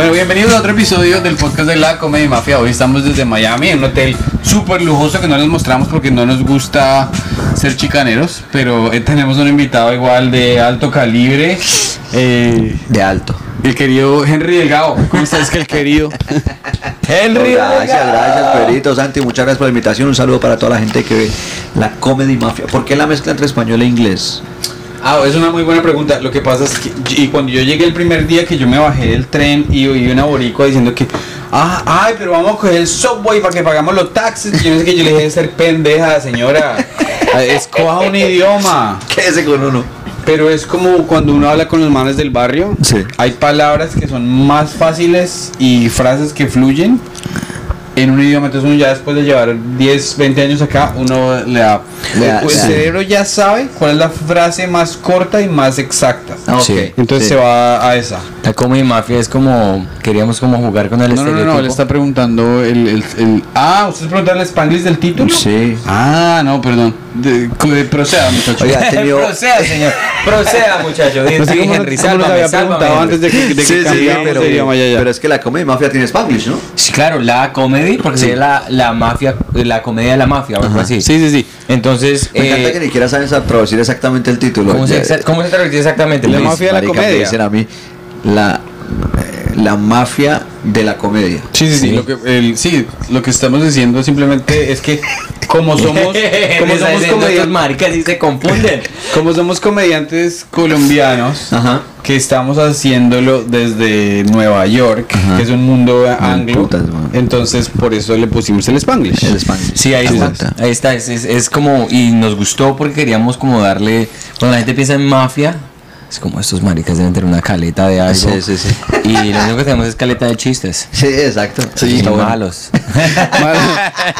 Bueno, bienvenidos a otro episodio del podcast de la Comedy Mafia. Hoy estamos desde Miami en un hotel súper lujoso que no les mostramos porque no nos gusta ser chicaneros, pero eh, tenemos un invitado igual de alto calibre. eh, De alto. el querido Henry Delgado. ¿Cómo estás, que el querido? Henry Gracias, Delgado. gracias, Pedrito, Santi. Muchas gracias por la invitación. Un saludo para toda la gente que ve la Comedy Mafia. ¿Por qué la mezcla entre español e inglés? Ah, es una muy buena pregunta. Lo que pasa es que y cuando yo llegué el primer día que yo me bajé del tren y oí una boricua diciendo que, ah, ay, pero vamos a coger el subway para que pagamos los taxis. Y yo no sé qué, yo le dije de ser pendeja, señora. Escoja un idioma. Quédese con uno. Pero es como cuando uno habla con los manes del barrio. Sí. Hay palabras que son más fáciles y frases que fluyen en un idioma. Entonces uno ya después de llevar 10, 20 años acá, uno le da... Da- el sí. cerebro ya sabe cuál es la frase más corta y más exacta. Ah, ok. Sí. Entonces Sí. se va a esa. La comedy mafia es como queríamos como jugar con el No, no, no, estereotipo. no, le está preguntando el, el, el- Ah, ¿usted pregunta el spanglish del título? Sí. Ah, no, perdón. De, de- proceda, muchacho. Oiga, tenido- Proceda, señor. Proceda, muchacho. No sé Sí, cómo- Henry, cómo nos sálvame, había sálvame, preguntado Henry. antes de que, de que Sí, sí, cambiáramos pero, de idioma ya, ya. pero es que la Comedy Mafia tiene Spanglish, ¿no? Sí, claro, la comedy, porque sería la, la mafia, la comedia de la mafia, o algo así. Sí, sí, sí. Entonces, Me encanta eh, que ni siquiera saben sa- traducir exactamente el título. ¿cómo, se, Ya- exa- ¿cómo se traduce exactamente? La mafia de la comedia. dicen a mí la, la mafia de la comedia. Sí, sí, sí, Sí. Lo que, el, sí, lo que estamos diciendo simplemente es que como somos, como somos, comediantes, maricas y se confunden. como somos comediantes colombianos, Ajá. que estamos haciéndolo desde Nueva York, Ajá. que es un mundo anglo, putas, entonces por eso le pusimos el Spanglish. El Spanglish. Sí, ahí está. Ahí está. Es, es, es como. Y nos gustó porque queríamos como darle. Cuando la gente piensa en mafia, es como estos maricas deben tener una caleta de algo. Sí, sí, sí. Y lo único que tenemos es caleta de chistes. Sí, exacto. Sí, bueno. malos. malos,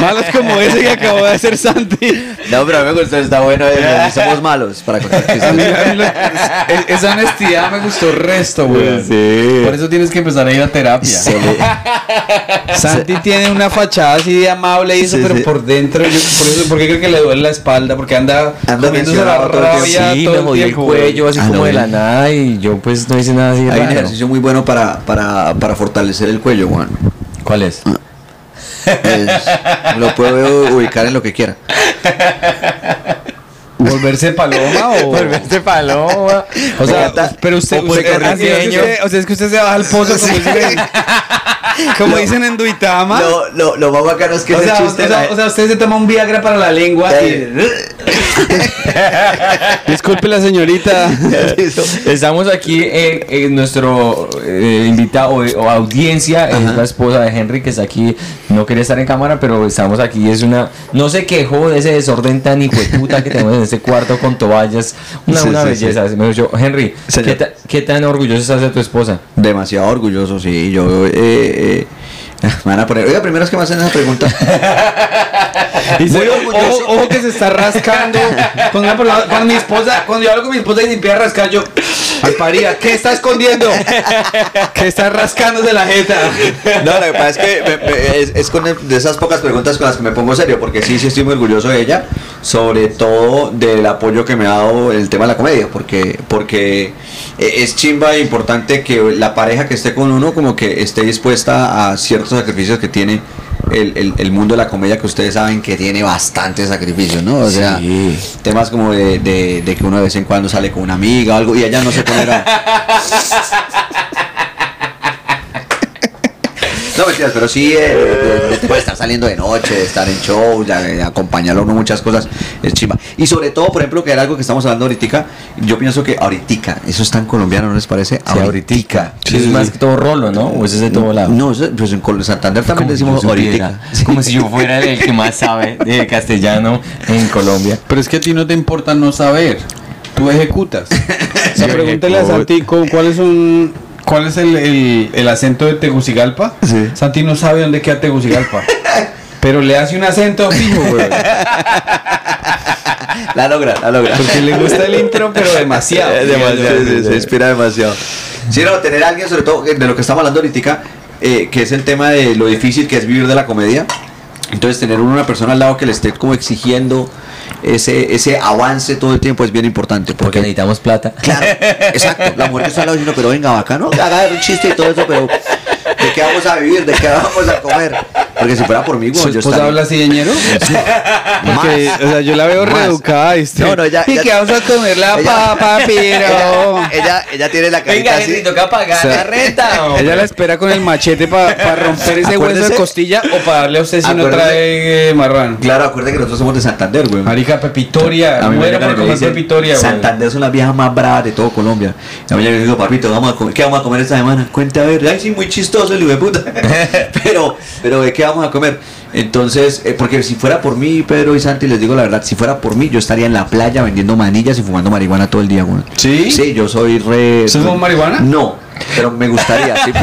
malos como ese que acabó de hacer Santi. No, pero a mí me gustó, está bueno. eh, Somos malos para contar A mí- chistes. a mí lo- es- esa honestidad me gustó resto, güey. Sí. Por eso tienes que empezar a ir a terapia. Santi tiene una fachada así de amable y eso, Sí, pero sí. por dentro, yo, por eso, ¿por qué creo que le duele la espalda? Porque anda, Anda comiéndose la mencionado todo el rabia Sí, todo me el cuello así Ah, como no, de la nada y yo pues no hice nada así Hay un ejercicio muy bueno para, para, para fortalecer el cuello, Juan. ¿Cuál es? Es- lo puedo ubicar en lo que quiera. ¿Volverse paloma o...? Volverte paloma. O sea, Está- pero usted, o usted- o sea, es que usted se baja al pozo como, en- como dicen en Duitama. Lo, lo, lo más bacano es que o, ese sea, chiste. o, sea, la- o sea, usted se toma un Viagra para la lengua y... Disculpe la señorita. Estamos aquí, eh, eh, nuestro eh, invitado o, o audiencia es la esposa de Henry que está aquí, no quería estar en cámara, pero estamos aquí, es una, no se quejó de ese desorden tan hijueputa que tenemos en este cuarto con toallas, una, Sí, una sí, belleza. Dijo, Henry, Señor. ¿qué, ta- qué tan orgulloso estás de tu esposa? Demasiado orgulloso, sí. Yo, eh, eh, me van a poner. Oiga, primero es que me hacen esa pregunta. Y se- Muy orgulloso. Ojo, ojo que se está rascando. Una cuando mi esposa, cuando yo hablo con mi esposa y me empieza a rascar, yo, Alparía, ¿qué está escondiendo? ¿Qué está rascándose la jeta? No, lo que pasa es que me- me- es, es con el- de esas pocas preguntas con las que me pongo serio, porque sí, sí estoy muy orgulloso de ella, sobre todo del apoyo que me ha dado el tema de la comedia, porque, porque eh, es chimba e importante que la pareja que esté con uno como que esté dispuesta a ciertos sacrificios que tiene el, el- el mundo de la comedia, que ustedes saben que tiene bastantes sacrificios, ¿no? O sea, Sí. temas como de, de- de que uno de vez en cuando sale con una amiga o algo y ella no se pone. No, mentiras, pero sí, eh, de, de- de- puede estar saliendo de noche, de estar en show, de, de acompañarlo a uno muchas cosas, es chimba. Y sobre todo, por ejemplo, que era algo que estamos hablando ahorita, yo pienso que ahorita, eso es tan colombiano, ¿no les parece? Sí, ahoritica. Sí, es más que todo rolo, ¿no? O ese es de todo lado. No, eso- pues en Santander también Como decimos ahorita. Como si yo fuera el que más sabe de castellano en Colombia. Pero es que a ti no te importa no saber. Tú ejecutas. O sea, pregúntale a. Santi cu- cuál es un cuál es el, el, el acento de Tegucigalpa. Sí. Santi no sabe dónde queda Tegucigalpa. Pero le hace un acento fijo, güey. La logra, la logra. Porque le gusta el intro, pero demasiado. Eh, demasiado, sí, se inspira demasiado. Sí, no, tener a alguien, sobre todo de lo que estamos hablando ahorita, eh, que es el tema de lo difícil que es vivir de la comedia. Entonces, tener una persona al lado que le esté como exigiendo ese, ese avance todo el tiempo es bien importante. Porque Porque, necesitamos plata. claro, exacto, la mujer que está al lado diciendo, pero venga, bacano, haga un chiste y todo eso, pero ¿De qué vamos a vivir? ¿De qué vamos a comer? Porque si fuera por mí, ¿Su weón, yo esposa estaría... habla así de ñero? Porque, o sea, yo la veo Más. reeducada, ¿viste? No, no, ella- Y ella- que vamos a comer la ella- papa, pero... Ella, ella, ella tiene la carita Venga, así. Henry, toca pagar O sea, la renta. hombre. Ella la espera con el machete para romper ese hueso de costilla o para darle a usted si no trae eh, marrano. Claro, acuérdate que nosotros somos de Santander, güey. Marica, Pepitoria. A mí me Muero llegan por comer Pepitoria, güey. Santander son las viejas más bravas de todo Colombia. A mí me digo, papito, vamos a comer, ¿qué vamos a comer esta semana? Cuente a ver, ay, sí, muy chistoso el hijo de puta. pero, pero, ¿de qué vamos a comer? Entonces, eh, porque si fuera por mí, Pedro y Santi, les digo la verdad, si fuera por mí, yo estaría en la playa vendiendo manillas y fumando marihuana todo el día, güey. ¿Sí? Sí, yo soy re. ¿Usted fuma marihuana? No, pero me gustaría. ¿sí?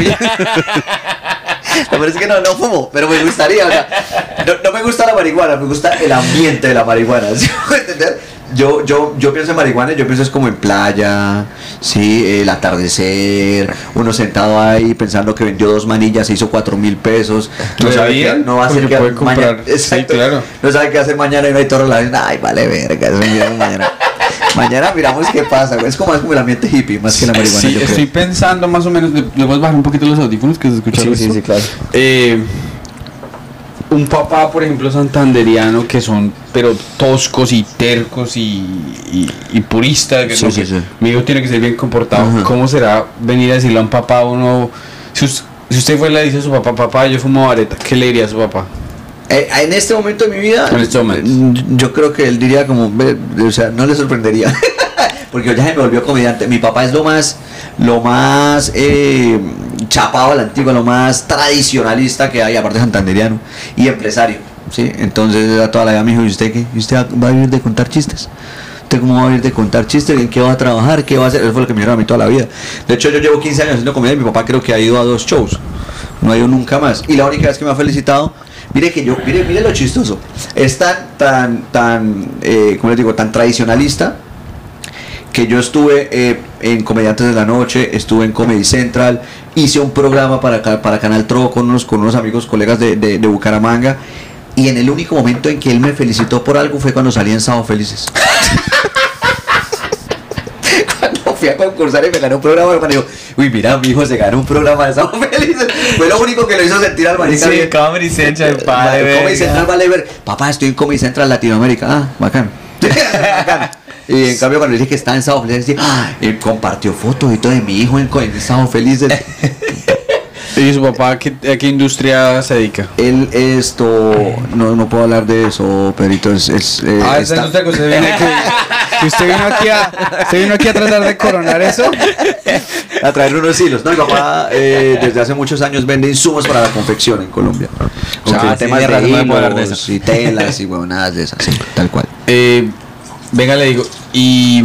Lo peor es que no, no fumo, pero me gustaría. o sea, no, no me gusta la marihuana, me gusta el ambiente de la marihuana. ¿sí? ¿Me entender? Yo, yo, yo pienso en marihuana, y yo pienso es como en playa, sí, el atardecer, uno sentado ahí pensando que vendió dos manillas, se hizo cuatro mil pesos, no ¿Re sabe bien? qué, no va a qué puede mañana, sí, claro. no sabe qué hacer mañana y no hay toro la ay, vale verga, mañana. Mañana miramos qué pasa, es como, es como el ambiente hippie, más que la marihuana, Sí, yo creo. estoy pensando más o menos. ¿Le le puedes bajar un poquito los audífonos que se escucha Sí, sí, claro. Eh, un papá, por ejemplo, santanderiano, que son pero toscos y tercos y, y, y puristas. Que Sí, no, sí, que sí. Mi hijo tiene que ser bien comportado. Ajá. ¿Cómo será venir a decirle a un papá a uno? Si, us- si usted fue y le dice a su papá, papá, yo fumo vareta, ¿qué le diría a su papá? Eh, en este momento de mi vida, En este momento. mm, yo creo que él diría como, "Ve", o sea, no le sorprendería. Porque ya se me volvió comediante. Mi papá es lo más, lo más eh, chapado a la antigua, lo más tradicionalista que hay, aparte santanderiano y empresario. ¿sí? Entonces, a toda la vida me dijo, ¿y usted qué? ¿Y usted va a vivir de contar chistes? ¿Usted cómo va a vivir de contar chistes? ¿En qué va a trabajar? ¿Qué va a hacer? Eso fue lo que me dijeron a mí toda la vida. De hecho, yo llevo 15 años haciendo comedia y mi papá creo que ha ido a dos shows. No ha ido nunca más. Y la única vez que me ha felicitado, mire que yo, mire, mire lo chistoso. Es tan, tan, tan, eh, ¿cómo les digo? Tan tradicionalista que yo estuve eh, en Comediantes de la Noche, estuve en Comedy Central, hice un programa para, para Canal Tro con unos, con unos amigos, colegas de, de- de Bucaramanga, y en el único momento en que él me felicitó por algo fue cuando salí en Sábado Felices. cuando fui a concursar y me gané un programa, el man dijo, uy, mira, mi hijo se ganó un programa de Sábado Felices. Fue lo único que lo hizo sentir al marica Sí. Comedy Central, vale, Comedy. Central vale ver. Papá, estoy en Comedy Central Latinoamérica. Ah, bacán. Bacán. Y en cambio cuando le dije que estaba en Sábado Felices, decía, ah, él compartió fotos y todo de mi hijo en, en Sábado Felices. ¿Y su papá a qué, a qué industria se dedica? Él esto, no, no puedo hablar de eso, Perito, es... es, eh, Ah, esa industria que usted viene aquí. Que usted vino aquí a, usted vino aquí a tratar de coronar eso. a traer unos hilos. No, mi papá eh, desde hace muchos años vende insumos para la confección en Colombia. O sea, sí, temas de de de hilos eso. y telas y huevonadas de esas, sí, tal cual. Eh, venga, le digo, y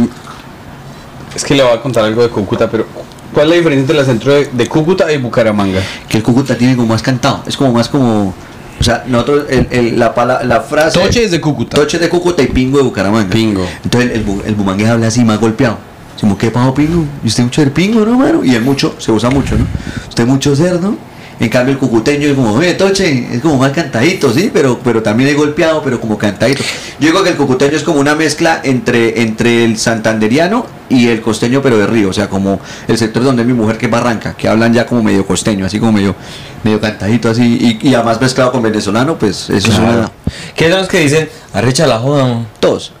es que le voy a contar algo de Cúcuta, pero ¿cuál es la diferencia entre el centro de, de Cúcuta y Bucaramanga? Que el Cúcuta tiene como más cantado, es como más como... O sea, nosotros, el, el- la, pala- la frase... Toche es de Cúcuta. Toche de Cúcuta y Pingo de Bucaramanga. Pingo. Entonces el, bu- el bumangués habla así, más golpeado. Como, ¿qué pago Pingo? ¿Y usted mucho del Pingo, no, mano? Y el mucho, se usa mucho, ¿no? Usted mucho cerdo. En cambio el cucuteño es como, oye, Toche, es como más cantadito, ¿sí? Pero, pero también es golpeado, pero como cantadito. Yo digo que el cucuteño es como una mezcla entre, entre el santanderiano y el costeño, pero de río. O sea, como el sector donde es mi mujer, que es Barranca, que hablan ya como medio costeño, así como medio, medio cantadito, así. Y, y además mezclado con venezolano, pues eso es una... ¿Qué son los que dicen? Arrecha la joda, mo". Todos.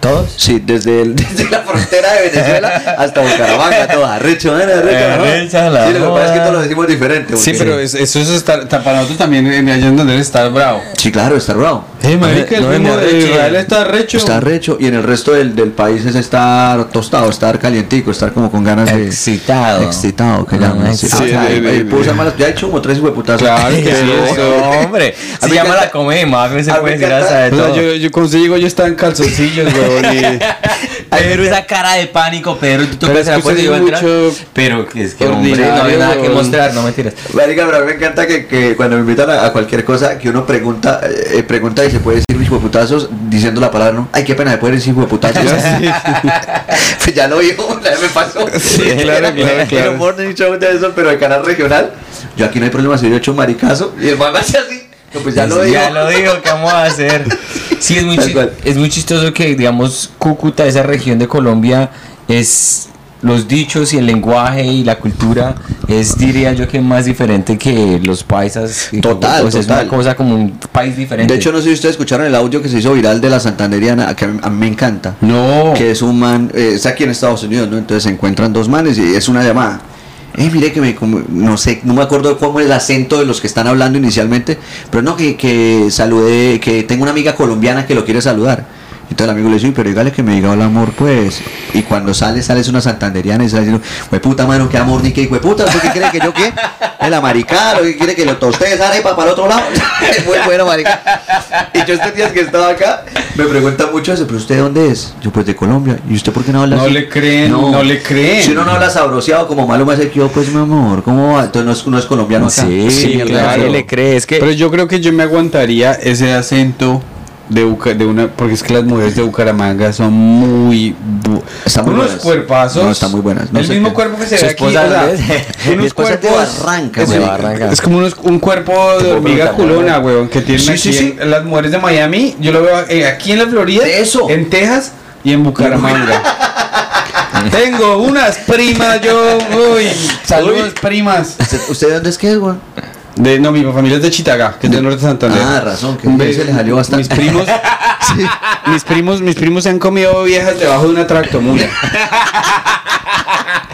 ¿Todos? Sí, desde, el- desde la frontera de Venezuela hasta Bucaramanga, todo arrecho, ¿eh? arrecho. ¿no? Arrecha la Sí, lo que pasa es que todos lo decimos diferente. Sí, pero es- eso es estar, ta- para nosotros también, en allá en donde está bravo. Sí, claro, está bravo. Eh, marica, el no me mismo de arreche. Israel está recho. Está recho y en el resto del, del país es estar tostado, estar calientico, estar como con ganas de... Excitado. Excitado, que Ah, llaman. sí, Sí, sí, ay, de- ay, de- puedo usar malas- Ya he hecho como tres hueputazos. Claro que sí, hombre. A Se llama la comedia, más se a mí puede me decir hasta de O sea, todo. yo, yo cuando se llegó yo estaba en calzoncillos, weón. y- Pedro, esa cara de pánico, Pedro, tú es la que puerta y usted yo es a entrar. mucho Pero que es que, hombre, no hay nada que mostrar, no mentiras. Marica, pero a mí me encanta que, que cuando me invitan a, a cualquier cosa, que uno pregunta eh, pregunta y se puede decir mis hueputazos diciendo la palabra, ¿no? Ay, qué pena, de poder decir hueputazos. pues ya lo dijo, vez me pasó. Sí, claro, claro, claro. de eso, pero el canal regional. Yo aquí no hay problema si yo he hecho un maricazo y el man hace así. No, pues ya lo dijo. Ya lo digo, ¿qué vamos a hacer? Sí, es muy, es muy chistoso que, digamos, Cúcuta, esa región de Colombia, es los dichos y el lenguaje y la cultura es, diría yo, que más diferente que los paisas. Total, pues, Es total. una cosa como un país diferente. De hecho, no sé si ustedes escucharon el audio que se hizo viral de la Santanderiana, que a mí, a mí me encanta. No. Que es un man, eh, está aquí en Estados Unidos, ¿no? Entonces se encuentran dos manes y es una llamada. Eh, mire que me, como- no sé, no me acuerdo cómo es el acento de los que están hablando inicialmente, pero no, que, que saludé, que tengo una amiga colombiana que lo quiere saludar. Entonces el amigo le dice, "Uy, pero dígale que me diga hola amor, pues. Y cuando sale, sale es una santanderiana y sale diciendo, güey puta mano, qué amor, ni qué, puta, ¿usted qué cree que yo qué? El amaricado, ¿qué quiere que lo tosté arepa para el otro lado? Muy bueno, marica. Y yo estos días que estaba acá, me preguntan mucho eso, pero ¿usted de dónde es? Yo pues de Colombia. ¿Y usted por qué no habla No así? le creen, no le creen. Si uno no habla sabroseado como malo me hace que yo, pues mi amor, ¿cómo va? Entonces no es, no es colombiano acá. Sí, Sí, claro. le cree. Es que Pero yo creo que yo me aguantaría ese acento de, Buca- de una porque es que las mujeres de Bucaramanga son muy bu- Están muy unos buenas. cuerpazos No, están muy buenas. No el mismo qué. cuerpo que se ve aquí o sea, unos de cuerpos Barranca, es, de como unos- un cuerpo de Tipo hormiga culona weón que tienen Sí, aquí sí, sí. en- las mujeres de Miami yo lo veo eh, aquí en la Florida De eso. en Texas y en Bucaramanga tengo unas primas yo uy saludos primas ¿Usted, de dónde es que es, güey? De, no, mi familia es de Chitagá, que es del norte de Santander. Ah, razón, que Ve- se le salió bastante. Mis primos, mis primos, mis primos se han comido viejas debajo de una tractomula.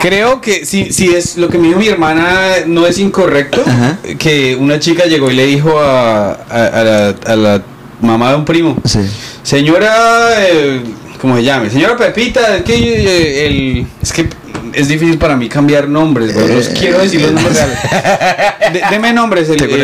Creo que si, si es lo que me dijo mi hermana no es incorrecto, Ajá. que una chica llegó y le dijo a, a- a la, a la mamá de un primo, Sí. señora, eh, ¿cómo se llame? Señora Pepita, es que eh, el, es que es difícil para mí cambiar nombres, güey, los Eh. quiero decir los nombres reales. De- deme nombres, el, el,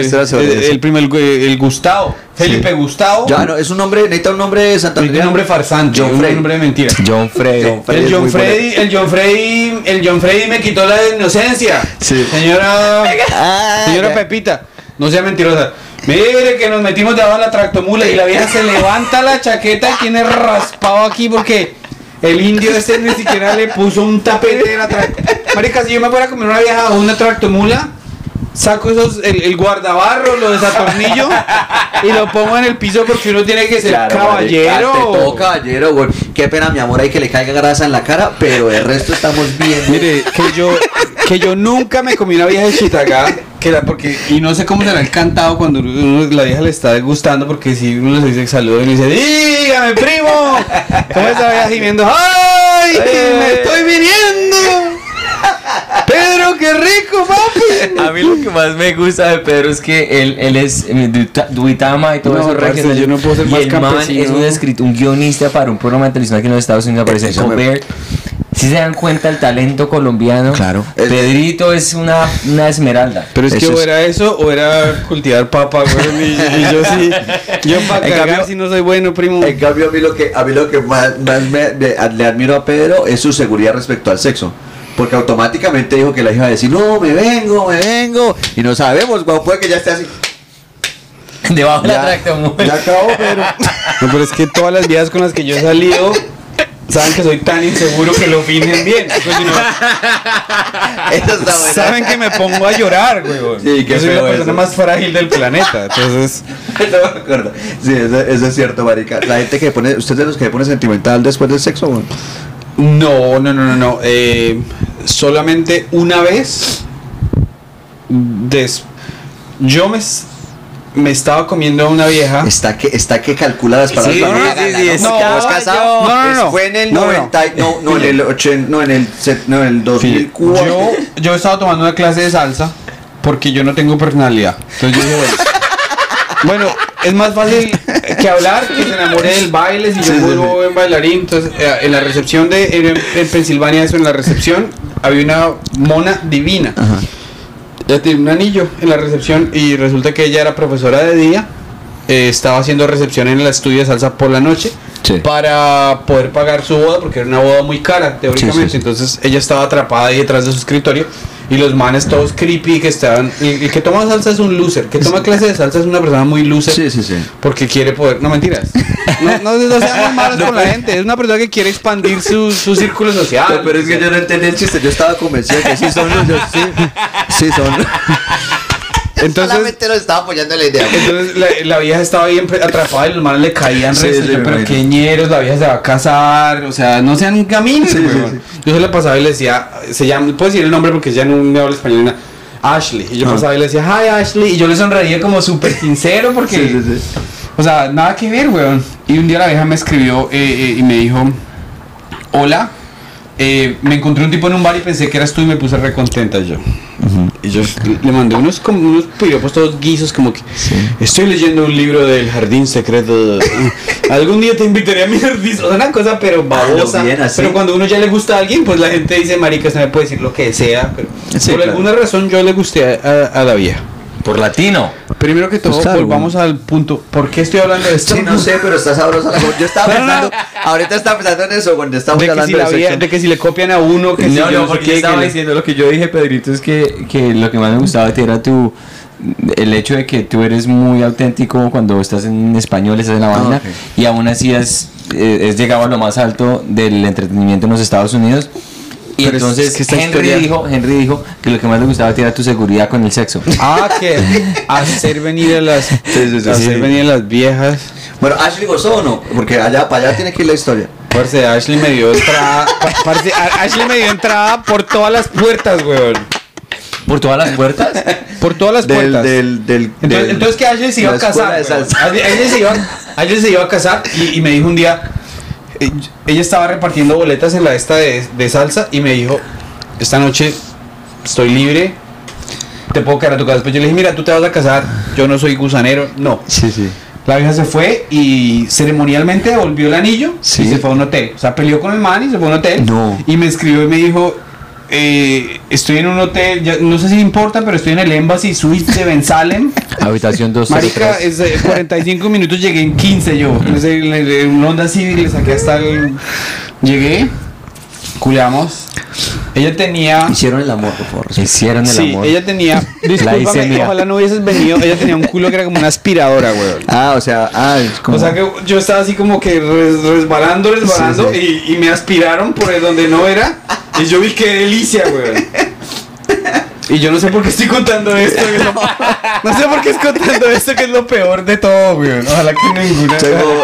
el, primer, el, Gustavo, Felipe Gustavo, Ya, no, es un nombre, necesita un nombre de Santander. un nombre farsante, John un Frey. nombre de mentira. John Frey. El John Freddy, el John Freddy, el John Freddy me quitó la inocencia. Sí. Señora, Ah, señora ya. Pepita, no sea mentirosa. Mire que nos metimos debajo de la tractomula y la vieja se levanta la chaqueta y tiene raspado aquí porque el indio este ni siquiera le puso un tapete de la. Marica, si yo me fuera a comer una vieja bajo una tractomula, saco esos, el, el guardabarro, lo desatornillo y lo pongo en el piso porque uno tiene que ser Claro, caballero. todo caballero, güey. Qué pena, mi amor, hay que le caiga grasa en la cara, pero el resto estamos bien. Mire, que yo, que yo nunca me comí una vieja de Chitagá, que era porque, y no sé cómo será el cantado cuando uno- la vieja le está gustando, porque si uno le dice saludo y le dice, dígame primo, ¿cómo está la vieja gimiendo? ¡Ay, me estoy viniendo! Pedro, qué rico, papi. A mí lo que más me gusta de Pedro es que él, él es Duitama y todo No, eso. parce, yo no puedo ser y más el man campesino. es un escritor, un guionista para un programa de televisión aquí en los Estados Unidos, aparece Colbert. Si se dan cuenta el talento colombiano, Claro. Pedrito es una, una esmeralda. Pero es que o era eso o era cultivar papa, güey. Y, y yo sí, yo para En cagar cambio- si no soy bueno, primo. En cambio, a mí lo que, a mí lo que más, más me- me- le admiro a Pedro es su seguridad respecto al sexo. Porque automáticamente dijo que la hija iba a decir, no, me vengo, me vengo. Y no sabemos, güey, puede que ya esté así. Debajo de la Ya, tractomula. ya acabó, Pedro. No, pero es que todas las viejas con las que yo he salido saben que soy tan inseguro que lo fingen bien. Entonces, si no, Eso está bueno. saben que me pongo a llorar, güey. Sí, yo soy la persona eso. más frágil del planeta. Entonces, No me acuerdo. Sí, eso, eso es cierto, marica. La gente que pone, usted es de los que pone sentimental después del sexo, güey. No, no, no, no, no. Eh, solamente una vez, des- yo me, me estaba comiendo a una vieja. Está que, está que calcula las palabras Sí, para no, sí, ¿no? estaba Como es casado. No, no, no. Fue en el No, no. 90, y- no, no, en el 80, no, en el, no, en el Sí, 2004. yo, yo estaba tomando una clase de salsa porque yo no tengo personalidad. Entonces yo dije, bueno, bueno, es más fácil que hablar que se enamore del baile si yo vuelvo buen bailarín. Entonces, eh, en la recepción de en, en Pensilvania, eso en la recepción, había una mona divina. Ajá. Ella tenía un anillo en la recepción y resulta que ella era profesora de día. eh, estaba haciendo recepción en el estudio de salsa por la noche Sí. para poder pagar su boda porque era una boda muy cara teóricamente. Sí, sí, sí. Entonces ella estaba atrapada ahí detrás de su escritorio y los manes todos creepy que estaban. El que toma salsa es un loser. Que toma clase de salsa es una persona muy loser Sí, sí, sí. porque quiere poder. No mentiras. No, no, no seamos malos con la gente. Es una persona que quiere expandir su, su círculo social. Pero es que yo no entendí el chiste, yo estaba convencido que sí son los, yo- sí, sí son. Entonces- Solamente lo estaba apoyando en la idea. Entonces la, la vieja estaba bien atrapada y los manes le caían Sí, sí, Yo, pero imagino. qué ñeros, la vieja se va a casar. O sea, no sean caminos, Sí, sí, weón. sí. Yo se la pasaba y le decía, se llama, puedo decir el nombre porque ella no me habla español. Ashley. Y yo Ah. pasaba y le decía, hi Ashley. Y yo le sonreía como súper sincero porque. Sí, sí, sí. O sea, nada que ver, weón. Y un día la vieja me escribió eh, eh, y me dijo, hola, eh, me encontré un tipo en un bar y pensé que eras tú y me puse re contenta yo. Y yo le mandé unos, como unos piropos todos guisos como que estoy leyendo un libro del jardín secreto. Algún día te invitaré a mi jardín. O sea, una cosa pero babosa. Ah, bien, así. pero cuando uno ya le gusta a alguien, pues la gente dice, marica, usted me puede decir lo que sea. Pero Sí, por claro. alguna razón yo le gusté a, a la vieja. Por latino. Primero que todo, Pues volvamos al punto. ¿Por qué estoy hablando de esto? Sí, no sé, pero está sabrosa la Yo estaba pensando, ahorita estaba pensando en eso cuando estábamos de hablando si la de de que si le copian a uno, que si No, yo no, porque estaba que diciendo lo que yo dije, Pedrito, es que, que lo que más me gustaba de ti era tu el hecho de que tú eres muy auténtico cuando estás en español, estás en la Ah, banda ok. y aún así has, eh, has llegado a lo más alto del entretenimiento en los Estados Unidos. Y Pero es- entonces es que esta Henry, historia- dijo, Henry dijo que lo que más le gustaba era tu seguridad con el sexo. Ah, que hacer venir a las, sí, sí. hacer Sí. venir a las viejas. Bueno, Ashley gozó o no? Porque allá, para allá tiene que ir la historia. Parce, Ashley me dio entrada. parce, Ashley me dio entrada por todas las puertas, weón. ¿Por todas las puertas? Por todas las Del, puertas. del, del, entonces, del- entonces que Ashley se iba a casar. Ashley, Ashley se iba, Ashley se iba a casar y, y me dijo un día. Ella estaba repartiendo boletas en la esta de, de salsa y me dijo: Esta noche estoy libre. Te puedo quedar a tu casa. Después yo le dije: Mira, tú te vas a casar. Yo no soy gusanero. No. Sí, sí. La vieja se fue y ceremonialmente devolvió el anillo Sí. y se fue a un hotel. O sea, peleó con el man y se fue a un hotel. No. Y me escribió y me dijo, eh, estoy en un hotel, ya- no sé si importa, pero estoy en el Embassy Suite de Ben Salem. Habitación 2 Marica, es de 45 minutos, llegué en 15 yo. En ese- en el- en un Honda Civic le saqué hasta el... Llegué, culiamos. Ella tenía... Hicieron el amor, por favor. Hicieron el Sí, amor. ella tenía... hice Discúlpame, ojalá no hubieses venido. Ella tenía un culo que era como una aspiradora, weón. Ah, o sea, ah, es como... O sea que yo estaba así como que res- resbalando, resbalando Sí, Y, y me aspiraron por el donde no era. Y yo vi qué delicia, weón. Y yo no sé por qué estoy contando esto. que es lo- no sé por qué estoy contando esto que es lo peor de todo, weón. Ojalá que ninguna. Tengo-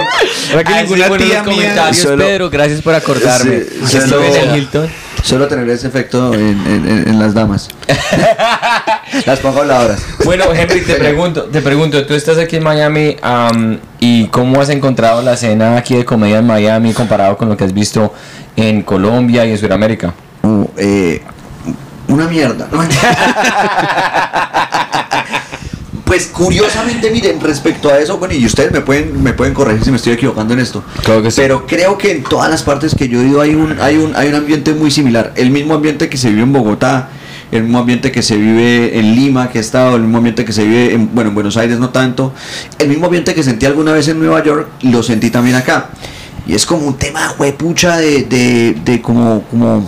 Ojalá que Ah, ninguna tía mía. comentarios, Solo- Pedro, gracias por acordarme. Sí, Que solo- Hilton. Suelo tener ese efecto en, en- las damas. las pongo habladoras. Bueno, Henry, te pregunto, te pregunto, tú estás aquí en Miami am, y cómo has encontrado la escena aquí de comedia en Miami comparado con lo que has visto en Colombia y en Sudamérica. Uh, eh, una mierda. Pues curiosamente, miren, respecto a eso, bueno, y ustedes me pueden, me pueden corregir si me estoy equivocando en esto. Claro que sí. Pero creo que en todas las partes que yo he ido hay un, hay un, hay un ambiente muy similar. El mismo ambiente que se vive en Bogotá, el mismo ambiente que se vive en Lima, que he estado, el mismo ambiente que se vive en, bueno, en Buenos Aires no tanto. El mismo ambiente que sentí alguna vez en Nueva York, lo sentí también acá. Y es como un tema huepucha de, de, de como, como,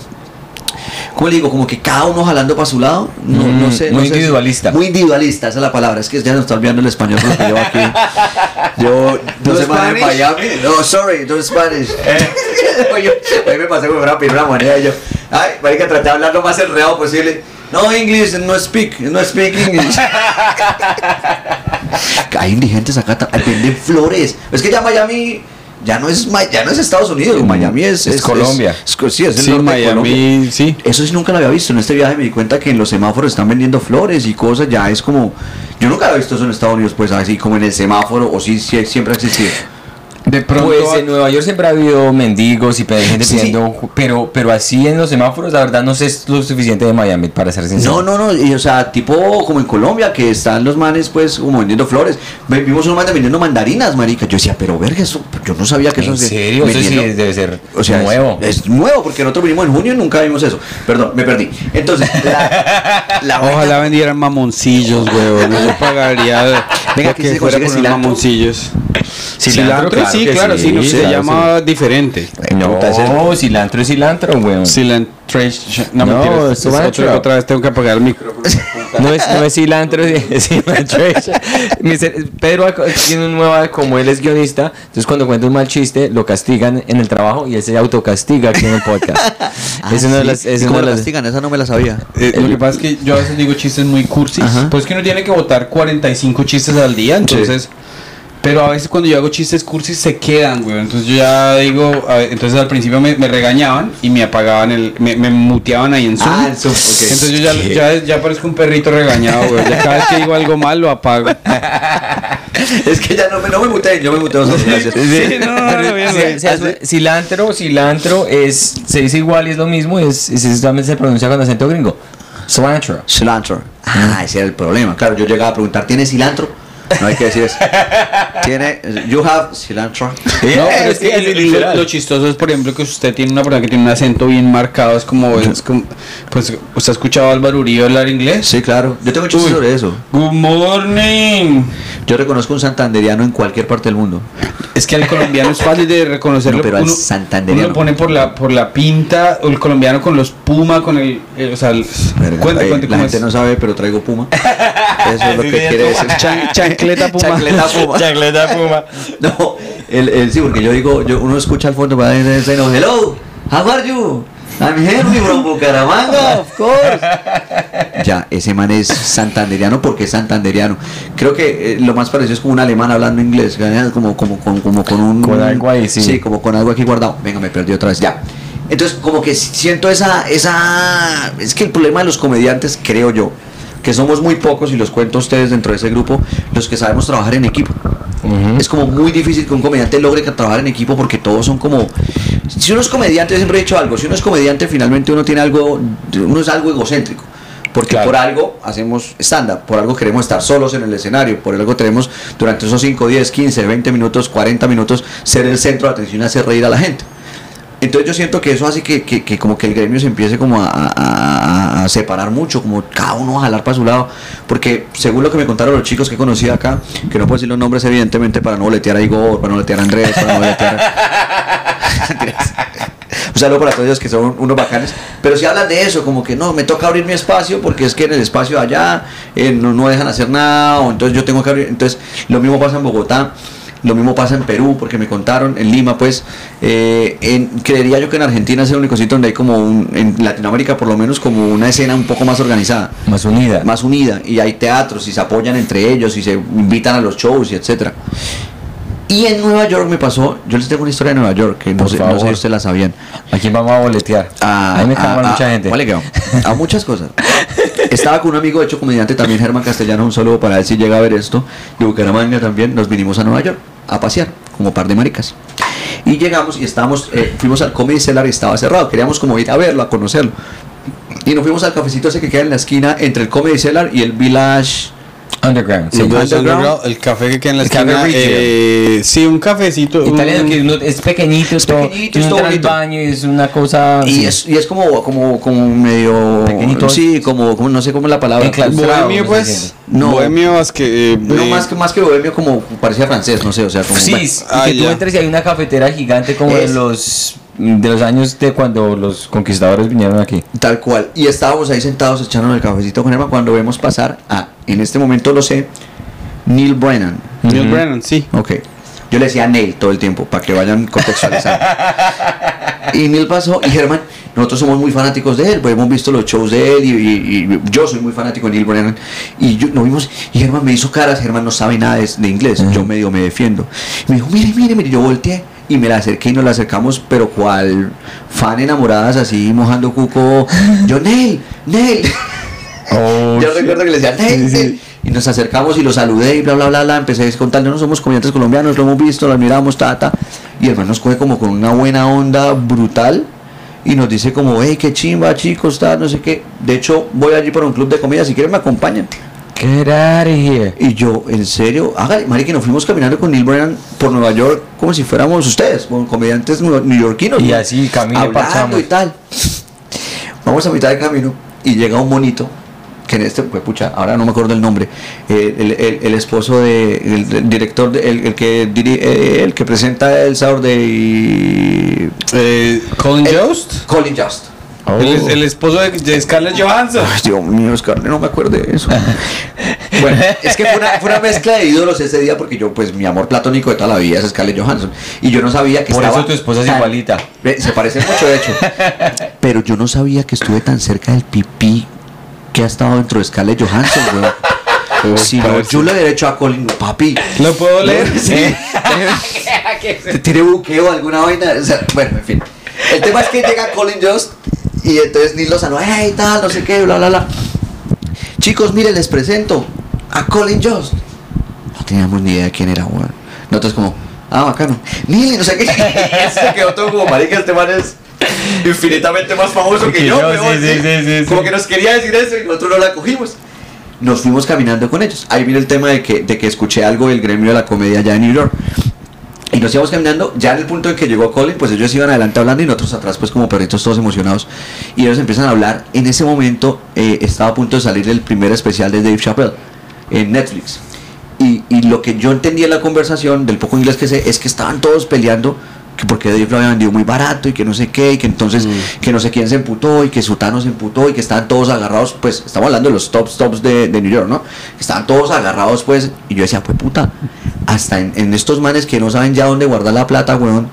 ¿cómo le digo? Como que cada uno jalando para su lado. No, Mm, no sé. muy no sé individualista. muy individualista, esa es la palabra. Es que ya no está olvidando el español que llevo aquí. Yo, ¿No dos semanas en? Miami. No, sorry, no Spanish. Oye, hoy me pasé como pedir una moneda y yo, ay, marica, traté de hablar lo más enredado posible. No, English, no speak, no speak English. Hay indigentes acá, venden flores. Es que ya Miami ya no es, ya no es Estados Unidos, Miami es, Es Colombia. es- sí, es el Sí, norte de Colombia. Miami, sí. Eso sí nunca lo había visto. En este viaje me di cuenta que en los semáforos están vendiendo flores y cosas. Ya es como. Yo nunca había visto eso en Estados Unidos, pues así como en el semáforo, o sí, sí siempre ha existido. De pronto. Pues en Nueva York siempre ha habido mendigos y gente Sí. pidiendo, pero, pero así en los semáforos, la verdad no sé lo suficiente de Miami para ser sincero. No, no, no. Y, o sea, tipo como en Colombia, que están los manes, pues, como vendiendo flores. Vimos unos manes vendiendo mandarinas, marica. Yo decía, pero verga, eso. Yo no sabía que eso ¿En se- serio? Eso sí debe ser O sea, nuevo. Es, nuevo, porque nosotros vinimos en junio y nunca vimos eso. Perdón, me perdí. Entonces, la, la vaina- Ojalá vendieran mamoncillos, weón. Yo pagaría Venga, que que se fuera por unos mamoncillos. Cilantro, Cilantro, claro. Sí, claro, sí, no, se claro, llama diferente. No, ese- cilantro es cilantro, weón. Cilantro. No, No, mentira, es cilantro. otra, otra vez tengo que apagar el micrófono. No es, no es cilantro, es cilantro. Pedro tiene un nuevo, como él es guionista, entonces cuando cuenta un mal chiste, lo castigan en el trabajo y él se autocastiga aquí en el podcast. Ah, es una de sí. las... Es ¿Y cómo lo las castigan? Esa no me la sabía. Eh, lo que pasa es que yo a veces digo chistes muy cursis. Ajá. Pues que uno tiene que votar 45 chistes al día, entonces. Pero a veces cuando yo hago chistes cursis se quedan, güey. Entonces yo ya digo, a ver, entonces al principio me, me regañaban y me apagaban el, me, me muteaban ahí en Zoom. Ah, en Zoom, ok. Entonces yo ya, ya, ya parezco un perrito regañado, güey. Ya cada vez que digo algo mal lo apago. es que ya no me, no me muteen, yo me muteo solo, gracias. Sí, no, no, bien, o sea, cilantro, cilantro es se dice igual y es lo mismo, es, es, es- solamente se pronuncia con acento gringo. Cilantro. Cilantro. Ah, ese era el problema. Claro, yo llegaba a preguntar, ¿tiene cilantro? No hay que decir eso. ¿Tiene, you have cilantro? No, pero es que es lo- literal. lo, lo chistoso es, por ejemplo, que usted tiene una persona que tiene un acento bien marcado. Es como, es como pues, ¿usted ha escuchado a Álvaro Uribe hablar inglés? Sí, claro. Yo tengo chistes sobre eso. Good morning. Yo reconozco un santanderiano en cualquier parte del mundo. Es que al colombiano es fácil de reconocerlo. No, pero al santanderiano. uno lo pone por la, por la pinta, o el colombiano con los puma, con el. eh, o sea, el, Verga, cuente, eh, cuente la gente es. no sabe, pero traigo puma. Eso es lo que quiere decir. Chan- chancleta puma. Chancleta puma. Chancleta puma. No, el, el, sí, porque yo digo, yo, uno escucha al fondo para decir, no, hello, how are you? I'm Henry from Bucaramanga, of course. Ya, ese man es santanderiano porque es santanderiano. Creo que eh, lo más parecido es como un alemán hablando inglés, como, como, como, como con un... Con algo ahí, sí. Sí, como con algo aquí guardado. Venga, me perdí otra vez, ya. Entonces, como que siento esa, esa... Es que el problema de los comediantes, creo yo, que somos muy pocos, y los cuento a ustedes dentro de ese grupo, los que sabemos trabajar en equipo. Es como muy difícil que un comediante logre trabajar en equipo porque todos son como. Si uno es comediante, yo siempre he dicho algo, si uno es comediante, finalmente uno tiene algo, uno es algo egocéntrico. Porque Claro. por algo hacemos stand-up, por algo queremos estar solos en el escenario, por algo tenemos durante esos 5, 10, 15, 20 minutos, 40 minutos ser el centro de atención y hacer reír a la gente. Entonces yo siento que eso hace que, que- que como que el gremio se empiece como a, a- a- separar mucho, como cada uno a jalar para su lado, porque según lo que me contaron los chicos que conocí acá, que no puedo decir los nombres evidentemente para no boletear a Igor, para no boletear a Andrés, para no boletear a... Un saludo para todos ellos que son unos bacanes, pero si hablan de eso, como que no, me toca abrir mi espacio porque es que en el espacio allá eh, no, no dejan hacer nada, o entonces yo tengo que abrir, entonces lo mismo pasa en Bogotá, lo mismo pasa en Perú, porque me contaron, en Lima, pues, eh, en- creería yo que en Argentina es el único sitio donde hay como un, en Latinoamérica por lo menos como una escena un poco más organizada, Más unida. más unida, y hay teatros y se apoyan entre ellos y se invitan a los shows y etcétera. Y en Nueva York me pasó, yo les tengo una historia de Nueva York que no sé, no sé si ustedes la sabían. ¿A quién vamos a boletear? A, me a- cae a- mucha gente. ¿cuál le quedó? A muchas cosas. Estaba con un amigo, de hecho comediante también, Germán Castellano, un saludo para él si llega a ver esto, de Bucaramanga también, nos vinimos a Nueva York a pasear, como par de maricas. Y llegamos y estábamos, eh, fuimos al Comedy Cellar y estaba cerrado, queríamos como ir a verlo, a conocerlo. Y nos fuimos al cafecito ese que queda en la esquina entre el Comedy Cellar y el Village Underground. Sí. Entonces, Underground. underground, el café que queda en la esquina. Eh, sí, un cafecito. Italiano un- que es pequeñito, es todo, pequeñito, es todo baño y es una cosa Y, sí. es, y es como, como, como medio... Pequeñito. Sí, como, como no sé cómo es la palabra. Bohemio, no pues. No. Bohemio, es que. eh, No, eh, más que, más que bohemio, como parecía francés, no sé, o sea, como... Sí, bueno. y Ah, que tú ya. entres y hay una cafetera gigante como de Es- los de los años de cuando los conquistadores vinieron aquí. Tal cual. Y estábamos ahí sentados echando el cafecito con Emma cuando vemos pasar a, en este momento lo sé, Neil Brennan. Neil. Brennan, sí. Ok. Yo le decía Neil todo el tiempo, para que vayan contextualizando. y Neil pasó, y Germán, nosotros somos muy fanáticos de él, pues hemos visto los shows de él, y, y- y yo soy muy fanático de Neil Brennan. Y yo, nos vimos, y Germán me hizo caras, Germán no sabe nada de, de inglés, yo medio me defiendo. Y me dijo, mire, mire, mire, yo volteé. Y me la acerqué y nos la acercamos, pero cual fan enamoradas, así mojando cuco. Yo, Neil, Neil. Oh, Yo recuerdo que le decía, "Hey, hey", y nos acercamos y lo saludé y bla, bla, bla, bla. Empecé a contarle, no somos comediantes colombianos, lo hemos visto, lo admiramos, ta, ta. Y el hermano nos coge como con una buena onda brutal y nos dice como, hey, qué chimba, chicos, ta, no sé qué. De hecho, voy allí para un club de comedia, si quieren me acompañan. Here. Y yo, en serio, hágale, Mari, que nos fuimos caminando con Neil Brennan por Nueva York como si fuéramos ustedes, como comediantes neoyorquinos. Y ¿no? así, Hablando parchamos. y tal. Vamos a mitad de camino y llega un monito que en este, pues, pucha, ahora no me acuerdo el nombre, eh, el, el- el esposo de, el, el director, de- el, que diri- eh, el que presenta el Saturday, Eh, Colin Jost. Colin Jost. El, el esposo de, de Scarlett Johansson. Ay, Dios mío, Oscar, no me acuerdo de eso. bueno, es que fue una, fue una mezcla de ídolos ese día porque yo, pues, mi amor platónico de toda la vida es Scarlett Johansson. Y yo no sabía que Por estaba... eso tu esposa es igualita. Se parece mucho, de hecho. Pero yo no sabía que estuve tan cerca del pipí que ha estado dentro de Scarlett Johansson, weón. Si no, yo le he hecho a Colin, papi. ¿Lo puedo leer? Sí. ¿Te ¿Tiene buqueo alguna vaina? O sea, bueno, en fin. El tema es que llega Colin Jost y entonces Neil Lozano, hey, tal, no sé qué, bla, bla, bla. Chicos, miren, les presento a Colin Jost. No teníamos ni idea de quién era, weón. Nosotros como, ah, bacano. Neil, no sé qué. se quedó todo como, marica, este man es infinitamente más famoso que Que yo, yo, sí, sí, sí, sí, Como que nos quería decir eso y nosotros no la cogimos. Nos fuimos caminando con ellos. Ahí viene el tema de que, de que escuché algo del gremio de la comedia allá en New York. Y nos íbamos caminando, ya en el punto en que llegó Colin, pues ellos iban adelante hablando y nosotros atrás pues como perritos todos emocionados. Y ellos empiezan a hablar. En ese momento eh, estaba a punto de salir el primer especial de Dave Chappelle en Netflix. Y, y lo que yo entendí en la conversación, del poco inglés que sé, es que estaban todos peleando que porque Dave lo había vendido muy barato y que no sé qué, y que entonces que no sé quién se emputó y que Sutano se emputó y que estaban todos agarrados, pues estamos hablando de los top stops de, de New York, ¿no? Estaban todos agarrados, pues, y yo decía, pues puta, hasta en, en estos manes que no saben ya dónde guardar la plata, weón,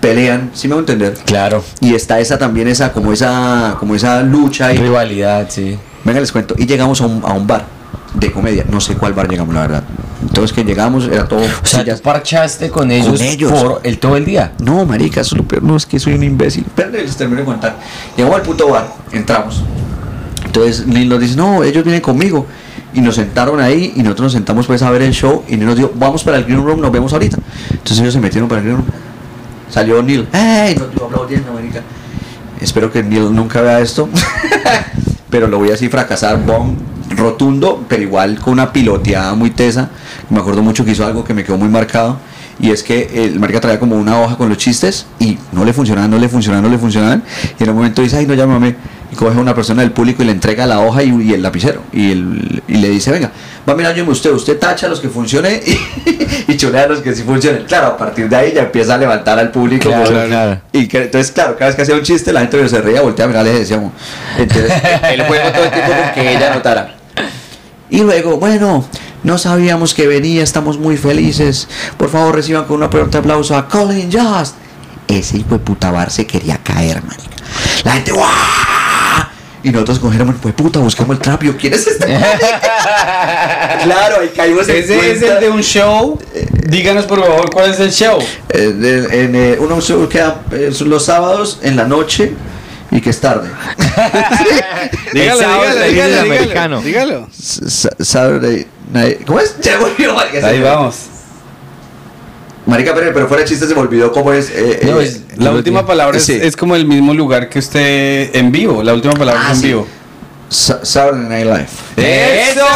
pelean, ¿sí me voy a entender? Claro. Y está esa también, esa, como esa, como esa lucha y Rivalidad, sí. Venga, les cuento. Y llegamos a un, a un bar de comedia. No sé cuál bar llegamos, la verdad. Entonces que llegamos, era todo O sea, tú parchaste con ellos, Con ellos. por el todo el día. No, marica, eso es lo peor. No, es que soy un imbécil. Espérate, les termino de contar. Llegamos al puto bar, entramos. Entonces Neil nos dice, no, ellos vienen conmigo. Y nos sentaron ahí y nosotros nos sentamos pues a ver el show y nos dijo, vamos para el green room, nos vemos ahorita. Entonces ellos se metieron para el green room. Salió Neil, ¡hey! Nos dio aplaudiendo, marica. Espero que Neil nunca vea esto. pero lo voy a así fracasar, bomb, rotundo, pero igual con una piloteada muy tesa. Me acuerdo mucho que hizo algo que me quedó muy marcado. Y es que el marica traía como una hoja con los chistes y no le funcionaban, no le funcionaban, no le funcionaban. Y en un momento dice, ay, no llámame. Y coge a una persona del público y le entrega la hoja y, y el lapicero. Y, el- y le dice, venga, va mirando usted, usted tacha los que funcionen y, y chulea los que sí funcionen. Claro, a partir de ahí ya empieza a levantar al público. Claro, por- claro. Y que, entonces, claro, cada vez que hacía un chiste, la gente se reía, volteaba a mirarle y decíamos. Entonces, el juego todo el tiempo con que ella notara. Y luego, bueno, no sabíamos que venía, estamos muy felices. Por favor, reciban con un fuerte aplauso a Colin Just. Ese hijo de puta bar se quería caer, marica. La gente, ¡guau! Y nosotros cogéramos, pues puta, busquemos el trapio. ¿Quién es este? claro, ahí caímos en Ese es el de un show. Díganos por favor cuál es el show. Eh, de- en, eh, uno show queda eh, los sábados en la noche y que es tarde. Dígalo, dígalo, dígalo, americano. dígalo. Saturday night. ¿Cómo es? Ya marica. Ahí vamos. Marica, pero, pero fuera de chiste se me olvidó cómo es. eh, No, eh, es- La última palabra es, Sí. es como el mismo lugar que usted en vivo. La última palabra Ah, es en sí. vivo. Sa- Saturday Night Live. ¡Eso!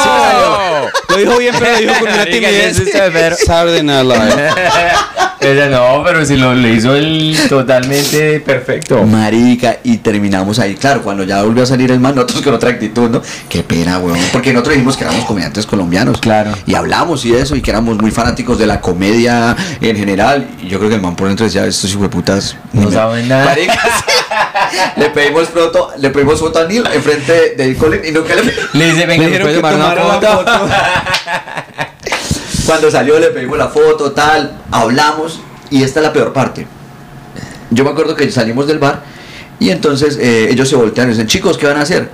Lo dijo bien, pero lo dijo con una timidez. Saturday Night Live. Ese no, pero si lo le hizo el totalmente perfecto. Marica, y terminamos ahí. Claro, cuando ya volvió a salir el man, nosotros con otra actitud, ¿no? Qué pena, weón. Porque nosotros dijimos que éramos comediantes colombianos. Claro. Y hablamos y eso, y que éramos muy fanáticos de la comedia en general. Y yo creo que el man por dentro decía, estos hijos de putas. No me- saben nada. Marica, sí. Le pedimos foto, le pedimos foto a Neil enfrente de, Colin y nunca le Le dice, ¿me dijeron puede que tomar una tomara foto? la Cuando salió le pedimos la foto, tal, hablamos y esta es la peor parte. Yo me acuerdo que salimos del bar y entonces eh, ellos se voltean y dicen, chicos, ¿qué van a hacer?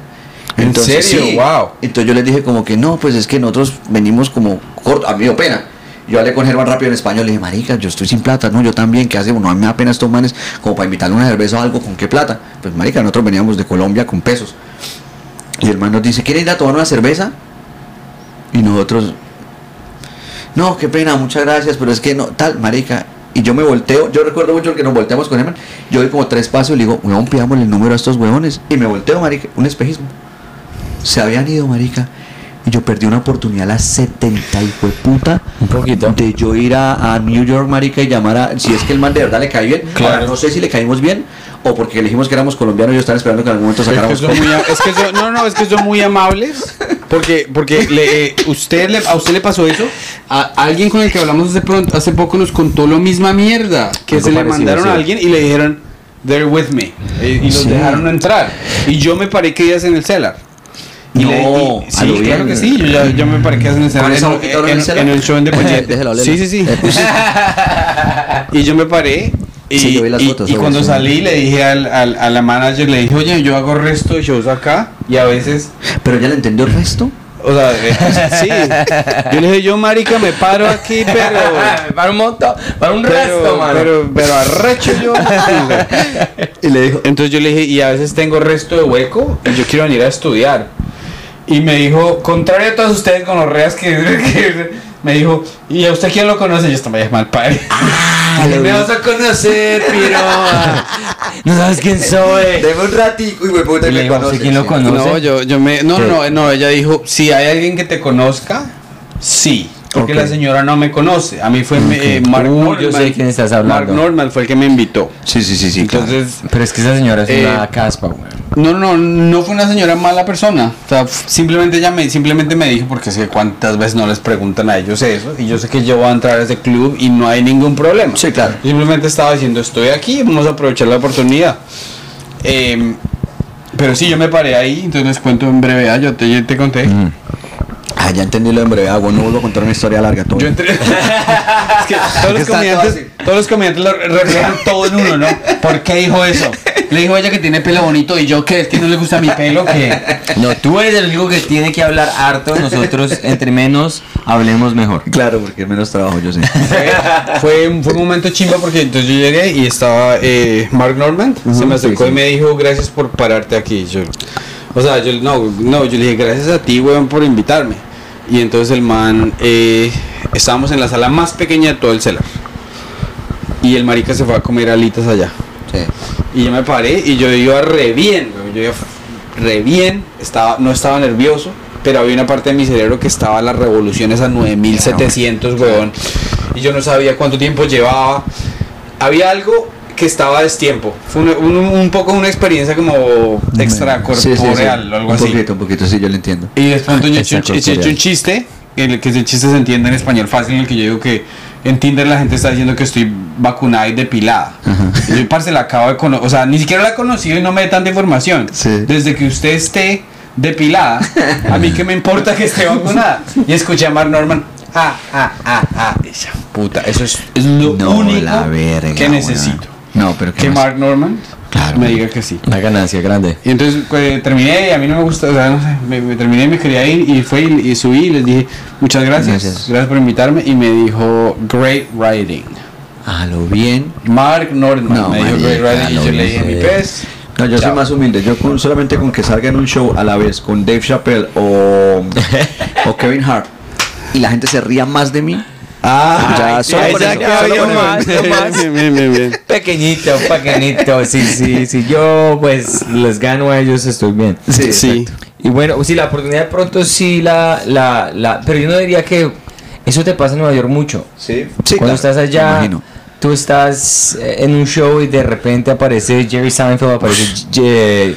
¿En serio? Wow. Entonces yo les dije como que no, pues es que nosotros venimos como corto, a mí me dio pena. Yo hablé con Germán rápido en español, le dije, marica, yo estoy sin plata, no, yo también, ¿qué hacemos? No, a mí me da pena estos manes como para invitarle una cerveza o algo, ¿con qué plata? Pues marica, nosotros veníamos de Colombia con pesos. Y el man nos dice, ¿quieren ir a tomar una cerveza? Y nosotros, no, qué pena, muchas gracias, pero es que no, tal, marica. Y yo me volteo, yo recuerdo mucho que nos volteamos con Herman. Yo doy como tres pasos y le digo, weón, pidámosle el número a estos huevones. Y me volteo, marica, un espejismo. Se habían ido, marica. Y yo perdí una oportunidad a las 70 y fue puta. Un poquito. De yo ir a, a New York, marica, y llamar a. Si es que el man de verdad le cae bien. Claro. Ahora, no sé si le caímos bien o porque dijimos que éramos colombianos y están esperando que en algún momento Es que sacáramos. muy, es que son- no, no, es que son muy amables. Porque, porque le, eh, usted le, a usted le pasó eso. A alguien con el que hablamos hace, pronto, hace poco nos contó lo misma mierda. Que Algo se le mandaron sí. a alguien y le dijeron, they're with me. eh, y los Sí. dejaron entrar. Y yo me paré que días en el cellar. Y No, le- y- sí, bien. claro que sí. Yo, ya- yo me paré que días en el cellar. ¿Con esa En, en en- el show en hablar. Sí, sí, sí. Eh, pues, Y yo me paré. Y, Sí, yo vi las y- fotos, y sí. salí le dije al, al- a la manager, le dije, oye, yo hago resto de shows acá y a veces, Pero ya le entendió el resto. o sea, eh, sí. Yo le dije, yo marica me paro aquí, pero... para un montón, para un Pero, resto, mano. pero, pero arrecho yo. Y le dijo, Entonces yo le dije, y a veces tengo resto de hueco y yo quiero venir a estudiar. Y me dijo, contrario a todos ustedes con los reas que, que- me dijo, ¿y a usted quién lo conoce? Yo estaba ya mal padre. Ah, me vas a conocer, piro. no sabes quién soy. deme un ratico y me puta me conoce. ¿usted quién lo conoce? No, yo, yo me. No, no, no, ella dijo: si hay alguien que te conozca, sí. Porque la señora no me conoce. A mí fue eh, Mark Uy, Norman. yo sé de quién estás hablando. Mark Norman fue el que me invitó. Sí, sí, sí, sí. Entonces, Pero es que esa señora es Eh, una caspa, güey. no, no, no fue una señora mala persona. O sea, simplemente ella me, simplemente me dijo, porque sé cuántas veces no les preguntan a ellos eso. Y yo sé que yo voy a entrar a ese club y no hay ningún problema. Sí, claro. Simplemente estaba diciendo, estoy aquí, vamos a aprovechar la oportunidad. Em, pero sí, yo me paré ahí, entonces les cuento en brevedad, yo te, yo te conté. claro. Ah, ya entendí lo en breve. Hago, no vuelvo a contar una historia larga. Todo. Yo entré. es que todos los comediantes, todos los comediantes lo reflejan todo en uno, ¿no? ¿Por qué dijo eso? Le dijo a ella que tiene pelo bonito y yo que es que no le gusta mi pelo, que No, tú eres el único que tiene que hablar harto. Nosotros, entre menos, hablemos mejor. Claro, porque es menos trabajo, yo sé. fue, fue, un- momento chimba porque entonces yo llegué y estaba eh, Mark Norman, se me acercó sí, sí. y me dijo gracias por pararte aquí. Yo, o sea, yo no, no, yo le dije gracias a ti, weón, por invitarme. Y entonces el man, eh, estábamos en la sala más pequeña de todo el celar. Y el marica se fue a comer alitas allá. Sí. Y yo me paré y yo iba re bien, yo iba re bien, estaba, no estaba nervioso, pero había una parte de mi cerebro que estaba a las revoluciones a 9700, weón. Y yo no sabía cuánto tiempo llevaba. Había algo que estaba a destiempo. Fue un, un poco una experiencia como extracorporeal Sí, sí, sí. o algo un así. poquito, un poquito, sí, yo lo entiendo. Y después he hecho, un- Extracorporeal. un chiste, el que ese chiste se entiende en español fácil, en el que yo digo que en Tinder la gente está diciendo que estoy vacunada y depilada. Y Yo, parce, la acabo de conocer, o sea, ni siquiera la he conocido y no me dé tanta información. Desde que usted esté depilada, a mí que me importa que esté vacunada. Y escuché a Mark Norman, ah, ah, ah, ah, esa puta, eso es, es lo No, único que necesito. No, pero Que ¿qué más? Mark Norman Claro. me diga que sí. Una ganancia grande. Y entonces pues, terminé y a mí no me gusta, o sea, no sé, me, me terminé y me quería ir y fue y, y subí y les dije muchas gracias, Gracias. gracias, por invitarme y me dijo great writing. A lo bien. Mark Norman No, me dijo great writing y yo le dije bien. mi pez. No, yo Chao. soy más humilde. Yo con- solamente con que salga en un show a la vez con Dave Chappelle o, o Kevin Hart y la gente se ría más de mí. Ah, Ya, solo más, no más. Bien, bien, bien, bien. Pequeñito, pequeñito. Sí, sí, sí. Yo, pues, les gano a ellos, estoy bien. Sí, Sí. Y bueno, sí, la oportunidad de pronto sí la, la, la. Pero yo no diría que eso te pasa en Nueva York mucho. Sí, Cuando claro, estás me allá, imagino. tú estás eh, en un show y de repente aparece Jerry Seinfeld, aparece J-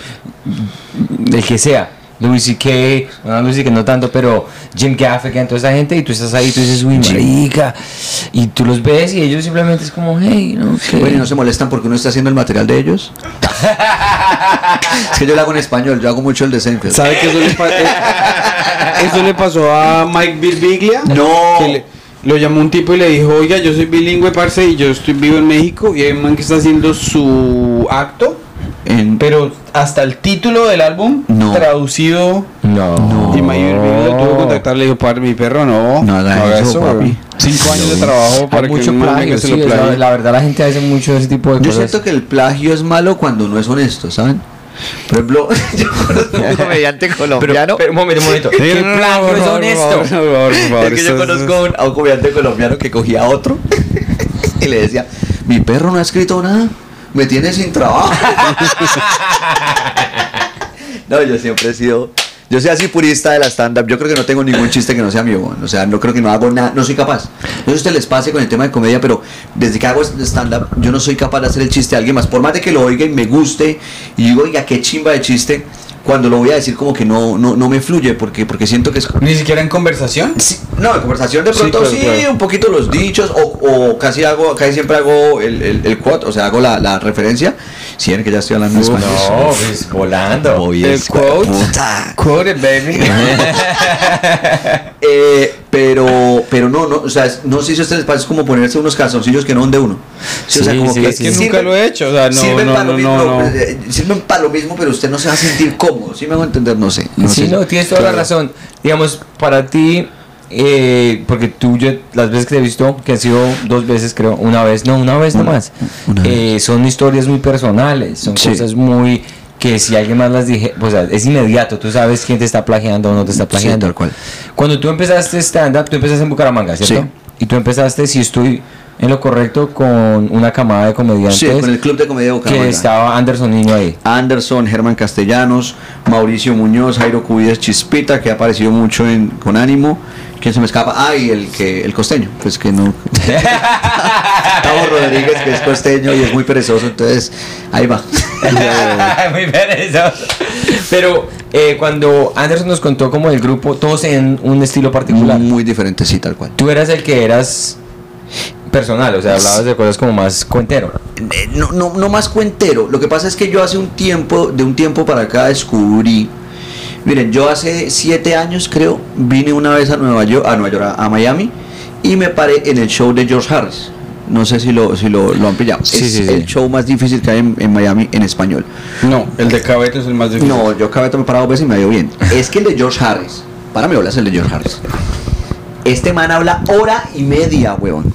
el que sea, Louis C.K., bueno, Louis C.K. no tanto, pero Jim Gaffigan, toda esa gente, y tú estás ahí, tú dices, uy, marica, y tú los ves y ellos simplemente es como, hey, no, ¿qué? Bueno, y no se molestan porque uno está haciendo el material de ellos. es que yo lo hago en español, yo hago mucho el de Seinfeld. ¿Sabe que eso le, pa- eh, eso le pasó a Mike Birbiglia? No. Que le- lo llamó un tipo y le dijo, oiga, yo soy bilingüe, parce, y yo estoy vivo en México, y hay un man que está haciendo su acto, En- pero hasta el título del álbum No. traducido No. Y Mayer Birbiglia lo tuvo que contactar, le dijo, padre, mi perro, no. No haga eso, papi. Cinco años de trabajo para Hay que plagio, y se sí, lo plagie. la verdad la gente hace mucho ese tipo de Yo cosas. siento que el plagio es malo cuando no es honesto, ¿saben? Por ejemplo, yo conozco un comediante colombiano. Pero un momento, un momento. Sí, ¿Qué no, no, plagio es honesto? por favor, por favor, por favor, es que yo conozco un- a un comediante colombiano que cogía a otro y le decía, mi perro no ha escrito nada, me tiene sin trabajo. no, yo siempre he sido Yo soy así purista de la stand-up. Yo creo que no tengo ningún chiste que no sea mío. O sea, no creo que no hago nada. No soy capaz. No sé si a ustedes les pase con el tema de comedia, pero desde que hago stand-up, yo no soy capaz de hacer el chiste a alguien más. Por más de que lo oiga y me guste, y digo, oiga, qué chimba de chiste, cuando lo voy a decir como que no, no, no me fluye, porque, porque siento que es Ni siquiera en conversación. Sí, no, en conversación de Sí, pronto claro, sí, claro. un poquito los dichos, o, o casi hago, casi siempre hago el, el, el quote, o sea, hago la, la referencia. Si ven que ya estoy hablando en español. No, pues volando. Oye, El quote. puta. Quoted, baby. Eh, pero, pero no, no, o sea, no sé si a ustedes es como ponerse unos calzoncillos que no son de uno. Sí, o sea, como sí, que es que nunca sirven- lo he hecho, o sea, no, sirven no, para lo no, mismo, no, no. eh, sirven para lo mismo, pero usted no se va a sentir cómodo. ¿Sí me hago entender? No sé. No sí, sé. no, tienes toda la razón. Digamos, para ti, eh, porque tú, yo, las veces que te he visto, que han sido dos veces, creo, una vez, no, una vez Una- nomás, una eh, son historias muy personales, son Sí. cosas muy que si alguien más las dije, o sea, es inmediato, tú sabes quién te está plagiando o no te está Sí, plagiando. tal cual. Cuando tú empezaste stand-up, tú empezaste en Bucaramanga, ¿cierto? Sí. Y tú empezaste, si estoy en lo correcto, con una camada de comediantes Sí, con el Club de Comedia de que Bucaramanga. estaba Anderson Niño ahí. Anderson, Germán Castellanos, Mauricio Muñoz, Jairo Cubides Chispita, que ha aparecido mucho en, con ánimo. ¿Quién se me escapa? Ah, y el que el costeño, pues que no. Tavo Rodríguez, que es costeño y es muy perezoso, entonces ahí va. Muy perezoso. Pero eh, cuando Anderson nos contó como el grupo, todos en un estilo particular. muy diferente, sí, tal cual. Tú eras el que eras personal, o sea, hablabas de cosas como más cuentero. Eh, No, no, no más cuentero. Lo que pasa es que yo hace un tiempo, de un tiempo para acá, descubrí. Miren, yo hace siete años, creo, vine una vez a Nueva York, a Nueva York, a, Miami, y me paré en el show de George Harris. No sé si lo, si lo, lo han pillado. Sí, es sí, sí. el show más difícil que hay en, en Miami en español. No, el de Cabeto es el más difícil. No, yo de me parado dos veces y me ha ido bien. Es que el de George Harris, para me hablas el de George Harris. Este man habla hora y media, weón.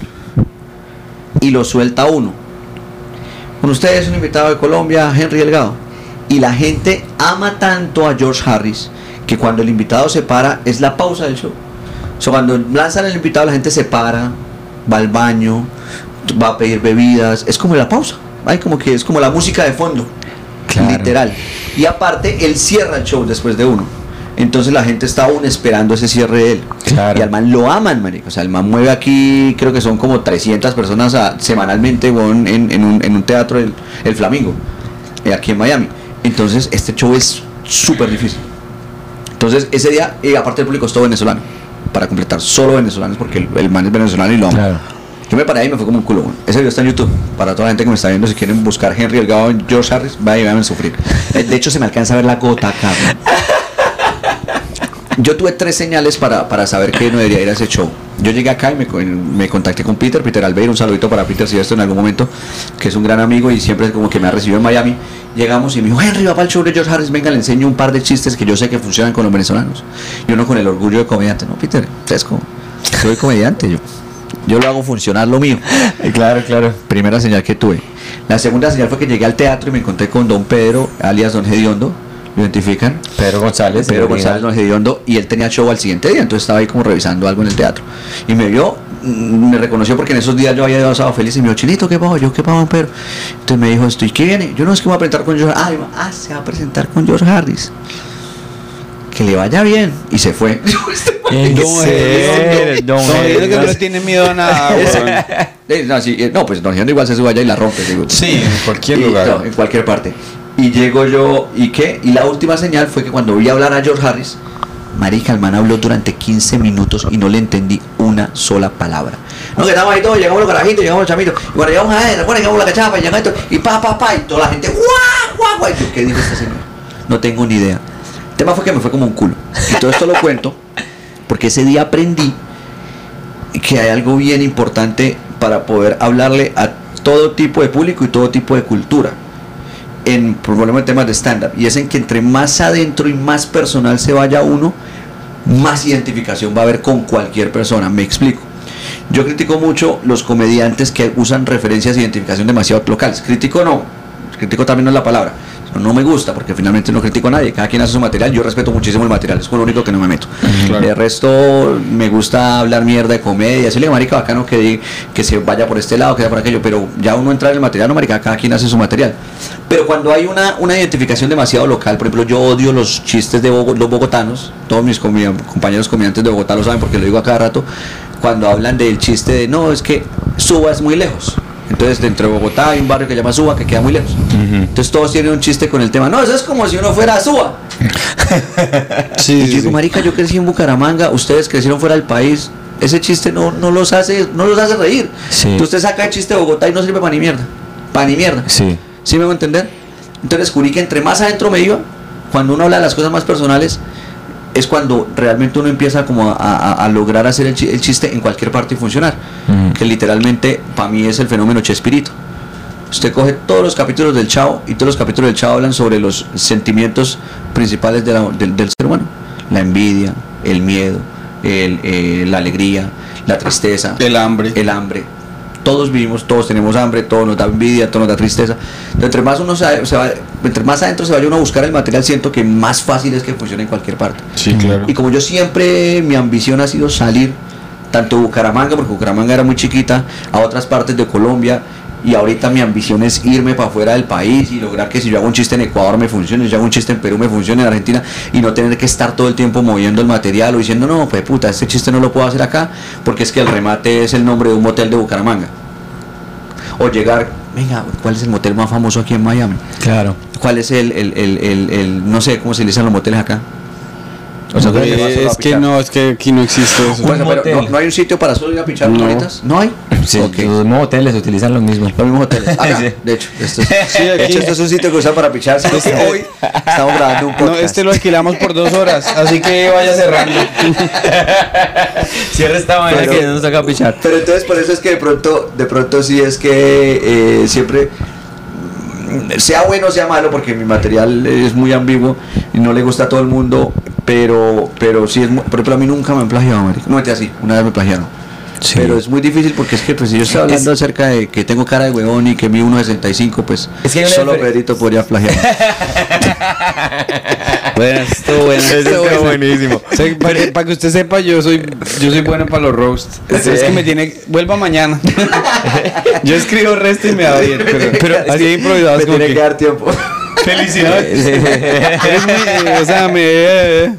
Y lo suelta uno. Con ustedes un invitado de Colombia, Henry Delgado. Y la gente ama tanto a George Harris que cuando el invitado se para es la pausa del show. O sea, cuando lanzan el invitado la gente se para, va al baño, va a pedir bebidas. Es como la pausa. Hay como que es como la música de fondo. Claro. Literal. Y aparte, él cierra el show después de uno. Entonces la gente está aún esperando ese cierre de él. Claro. Y al man lo aman, marico. O sea, el man mueve aquí, creo que son como 300 personas a- semanalmente weón, en, en un, en un teatro, el, el Flamingo, eh, aquí en Miami. Entonces, este show es súper difícil. Entonces, ese día, y aparte el público es todo venezolano. Para completar, solo venezolanos, porque el, el man es venezolano y lo ama. Claro. Yo me paré ahí y me fue como un culo. Ese video está en YouTube. Para toda la gente que me está viendo, si quieren buscar Henry Delgado en George Harris, vayan y vayan a sufrir. De hecho, se me alcanza a ver la gota acá. Yo tuve tres señales para, para saber que no debería ir a ese show. Yo llegué acá y me, me contacté con Peter, Peter Albeiro, un saludito para Peter si esto en algún momento, que es un gran amigo y siempre como que me ha recibido en Miami. Llegamos y me dijo, Henry, va para el show de George Harris, venga, le enseño un par de chistes que yo sé que funcionan con los venezolanos. Y uno con el orgullo de comediante, no, Peter, Tesco, soy comediante, yo, yo lo hago funcionar lo mío. Claro, claro. Primera señal que tuve. La segunda señal fue que llegué al teatro y me encontré con Don Pedro, alias Don Gediondo, lo identifican. Pedro González. Pedro. González Don Hediondo y él tenía show al siguiente día, entonces estaba ahí como revisando algo en el teatro. Y me vio, mm, me reconoció porque en esos días yo había pasado feliz y me dijo, Chinito, ¿qué pasó? Yo, ¿qué pasó, Pedro? Entonces me dijo, esto, ¿y qué viene? Yo no es que voy a presentar con George Ah, ah, se va a presentar con George Harris. Que le vaya bien. Y se fue. No, que no le tiene miedo a nada. Eh, no, sí, eh, no, pues Hediondo igual se sube allá y la rompe. digo. Sí, en cualquier Y- lugar. no, en cualquier parte. Y llego yo, ¿y qué? Y la última señal fue que cuando vi hablar a George Harris, Marica, el habló durante 15 minutos y no le entendí una sola palabra. No, que estamos ahí todos, llegamos los carajitos, llegamos los chamitos, y cuando llegamos a él, recuerda, llegamos la cachapa, y llegamos esto, y pa, pa, pa, y toda la gente, guau, guau, guau. ¿qué dijo este señor? No tengo ni idea. El tema fue que me fue como un culo. Y todo esto lo cuento porque ese día aprendí que hay algo bien importante para poder hablarle a todo tipo de público y todo tipo de cultura en problemas de temas de stand-up y es en que entre más adentro y más personal se vaya uno más identificación va a haber con cualquier persona. Me explico. Yo critico mucho los comediantes que usan referencias de identificación demasiado locales. Critico no critico también no es la palabra no me gusta, porque finalmente no critico a nadie, cada quien hace su material, yo respeto muchísimo el material, es con lo único que no me meto. Claro. De resto, me gusta hablar mierda de comedia, decirle, marica, bacano que, que se vaya por este lado, que sea por aquello, pero ya uno entra en el material, no, marica, cada quien hace su material. Pero cuando hay una, una identificación demasiado local, por ejemplo, yo odio los chistes de los bogotanos, todos mis comi- compañeros comediantes de Bogotá lo saben porque lo digo a cada rato, cuando hablan del chiste de, no, es que Suba es muy lejos. Entonces, dentro de Bogotá hay un barrio que se llama Suba que queda muy lejos. Entonces, todos tienen un chiste con el tema, no, eso es como si uno fuera a Suba. Sí, Y yo digo, sí. marica, yo crecí en Bucaramanga, ustedes crecieron fuera del país, ese chiste no, no los hace, no los hace reír. Sí. Entonces usted saca el chiste de Bogotá y no sirve para ni mierda. Para ni mierda. Sí. ¿Sí me hago entender? Entonces descubrí que entre más adentro me iba, cuando uno habla de las cosas más personales, es cuando realmente uno empieza como a, a- a lograr hacer el, chi- el chiste en cualquier parte y funcionar. Que literalmente para mí es el fenómeno Chespirito. Usted coge todos los capítulos del Chavo y todos los capítulos del Chavo hablan sobre los sentimientos principales de la- del ser humano. La envidia, el miedo, el, eh, la alegría, la tristeza, El hambre. el hambre. Todos vivimos, todos tenemos hambre, todo nos da envidia, todo nos da tristeza. Entonces, entre más uno se, se va, entre más adentro se vaya uno a buscar el material, siento que más fácil es que funcione en cualquier parte. Sí, claro. Y como yo siempre, mi ambición ha sido salir tanto de Bucaramanga, porque Bucaramanga era muy chiquita, a otras partes de Colombia. Y ahorita mi ambición es irme para afuera del país y lograr que si yo hago un chiste en Ecuador me funcione, si yo hago un chiste en Perú me funcione, en Argentina, y no tener que estar todo el tiempo moviendo el material o diciendo, no, pues puta, este chiste no lo puedo hacer acá, porque es que el remate es el nombre de un motel de Bucaramanga. O llegar, venga, ¿cuál es el motel más famoso aquí en Miami? Claro. ¿Cuál es el, el, el, el- el- no sé cómo se le dicen los moteles acá? O sea, ¿dónde vas solo a Eh, es que no, es que aquí no existe eso. Bueno, Un pero no, no hay un sitio para solo ir a pichar No. ¿No hay? Sí, Ok. los mismos hoteles utilizan lo mismo. Los mismos hoteles. Acá, Sí. de hecho. Esto es, Sí, de hecho, esto es un sitio que usan para pichar. sino que hoy estamos grabando un No, podcast. este lo alquilamos por dos horas, así que vaya cerrando. Cierra esta manera Pero- que no nos saca a pichar. Pero entonces por eso es que de pronto, de pronto sí es que eh, siempre sea bueno o sea malo, porque mi material es muy ambiguo y no le gusta a todo el mundo, pero, pero sí es muy, por ejemplo a mí nunca me han plagiado, marica. No mete así, una vez me plagiaron. Sí. Pero es muy difícil porque es que pues si yo estoy hablando acerca de que tengo cara de huevón y que mi 1.65, pues Es que solo Pedrito podría plagiar. Bueno, esto bueno, esto buenísimo. O sea, para, que- para que usted sepa, yo soy yo soy bueno para los roasts. Sí. Es que me tiene vuelva mañana. yo escribo resto y me va bien, pero, Pero así improvisado me es tiene que que dar tiempo. Felicidades. O sea, me eh.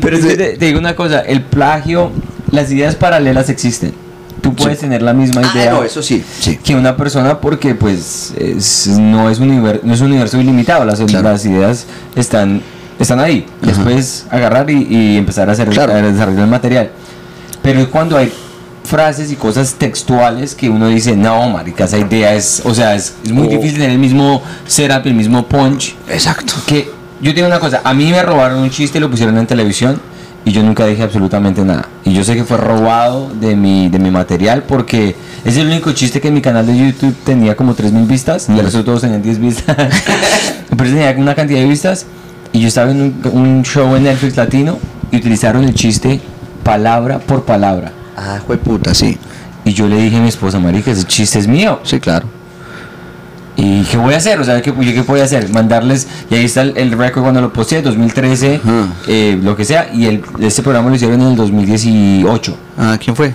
Pero te, te digo una cosa, el plagio, las ideas paralelas existen. Tú puedes tener la misma Ah, idea no, eso sí, sí. que una persona porque pues es- no, es un univer- no es un universo ilimitado, las, Claro. las ideas están, están ahí. Ajá. Después agarrar y, y empezar a, hacer, Claro. a desarrollar el material. Pero es cuando hay frases y cosas textuales que uno dice, no, marica, esa idea es, o sea, es, es muy Oh. difícil tener el mismo setup, el mismo punch. Exacto. Que yo tengo una cosa, a mí me robaron un chiste y lo pusieron en televisión y yo nunca dije absolutamente nada. Y yo sé que fue robado de mi, de mi material porque es el único chiste que en mi canal de YouTube tenía como 3.000 vistas y el resto todos tenían 10 vistas. Pero tenía una cantidad de vistas y yo estaba en un, un show en Netflix latino y utilizaron el chiste palabra por palabra. Ah, fue puta, sí. Y yo le dije a mi esposa, marica, ese chiste es mío. Sí, claro. ¿Y qué voy a hacer? O sea, ¿qué, yo qué voy a hacer? Mandarles, y ahí está el, el récord cuando lo posteé, 2013, Ajá. eh, lo que sea, y el, este programa lo hicieron en el 2018. Ah, ¿quién fue?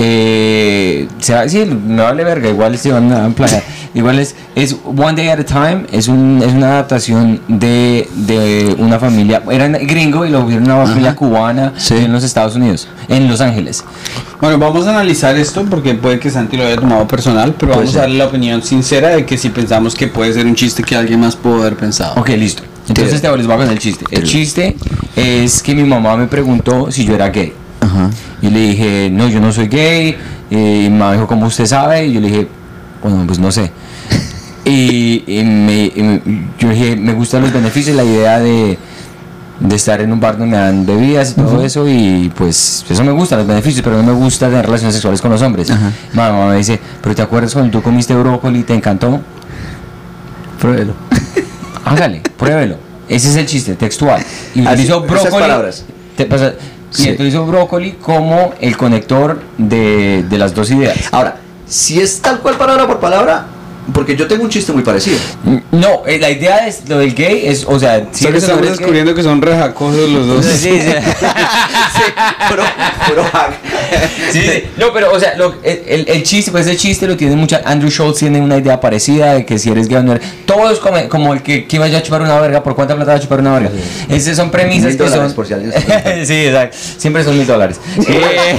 Eh, se va- sí, me vale verga, igual se van a ampliar. igual es, es One Day at a Time, es, un, es una adaptación de, de una familia, era gringo y lo vieron una familia cubana Sí. en los Estados Unidos, en Los Ángeles. Bueno, vamos a analizar esto porque puede que Santi lo haya tomado personal, pero vamos a darle la opinión sincera de que si pensamos que puede ser un chiste que alguien más pudo haber pensado. Ok, listo. Entonces te les voy a contar el chiste. El chiste es que mi mamá me preguntó si yo era gay. Ajá. Y le dije, no, yo no soy gay. Y mi mamá dijo, ¿cómo usted sabe? Y yo le dije, bueno, pues no sé. Y, y me, y me- yo dije, me gustan los beneficios, la idea de, de estar en un bar donde me dan bebidas y todo eso. Y pues eso me gusta, los beneficios, pero no me gusta tener relaciones sexuales con los hombres. Mamá me dice, ¿pero te acuerdas cuando tú comiste brócoli y te encantó? Pruébelo. Hágale, pruébelo. Ese es el chiste, textual. Y Así, utilizo esas brócoli. palabras. te pasa- Sí. Y utilizo brócoli como el conector de, de las dos ideas. Ahora, si es tal cual palabra por palabra, porque yo tengo un chiste muy parecido. No, eh, la idea es lo del gay es, o sea, si o no estamos eres gay- descubriendo que son rejacosos los dos. Sí, sí, sí. Sí, sí. No, pero, o sea, lo- el, el- el chiste, pues ese chiste lo tiene mucha. Andrew Schultz tiene una idea parecida de que si eres gay o no eres. Todo es como, como el que, que iba a chupar una verga, ¿por cuánta plata va a chupar una verga? Esas son premisas Mil que dólares son. por si alguien sí, exacto. Siempre son mil dólares. Eh,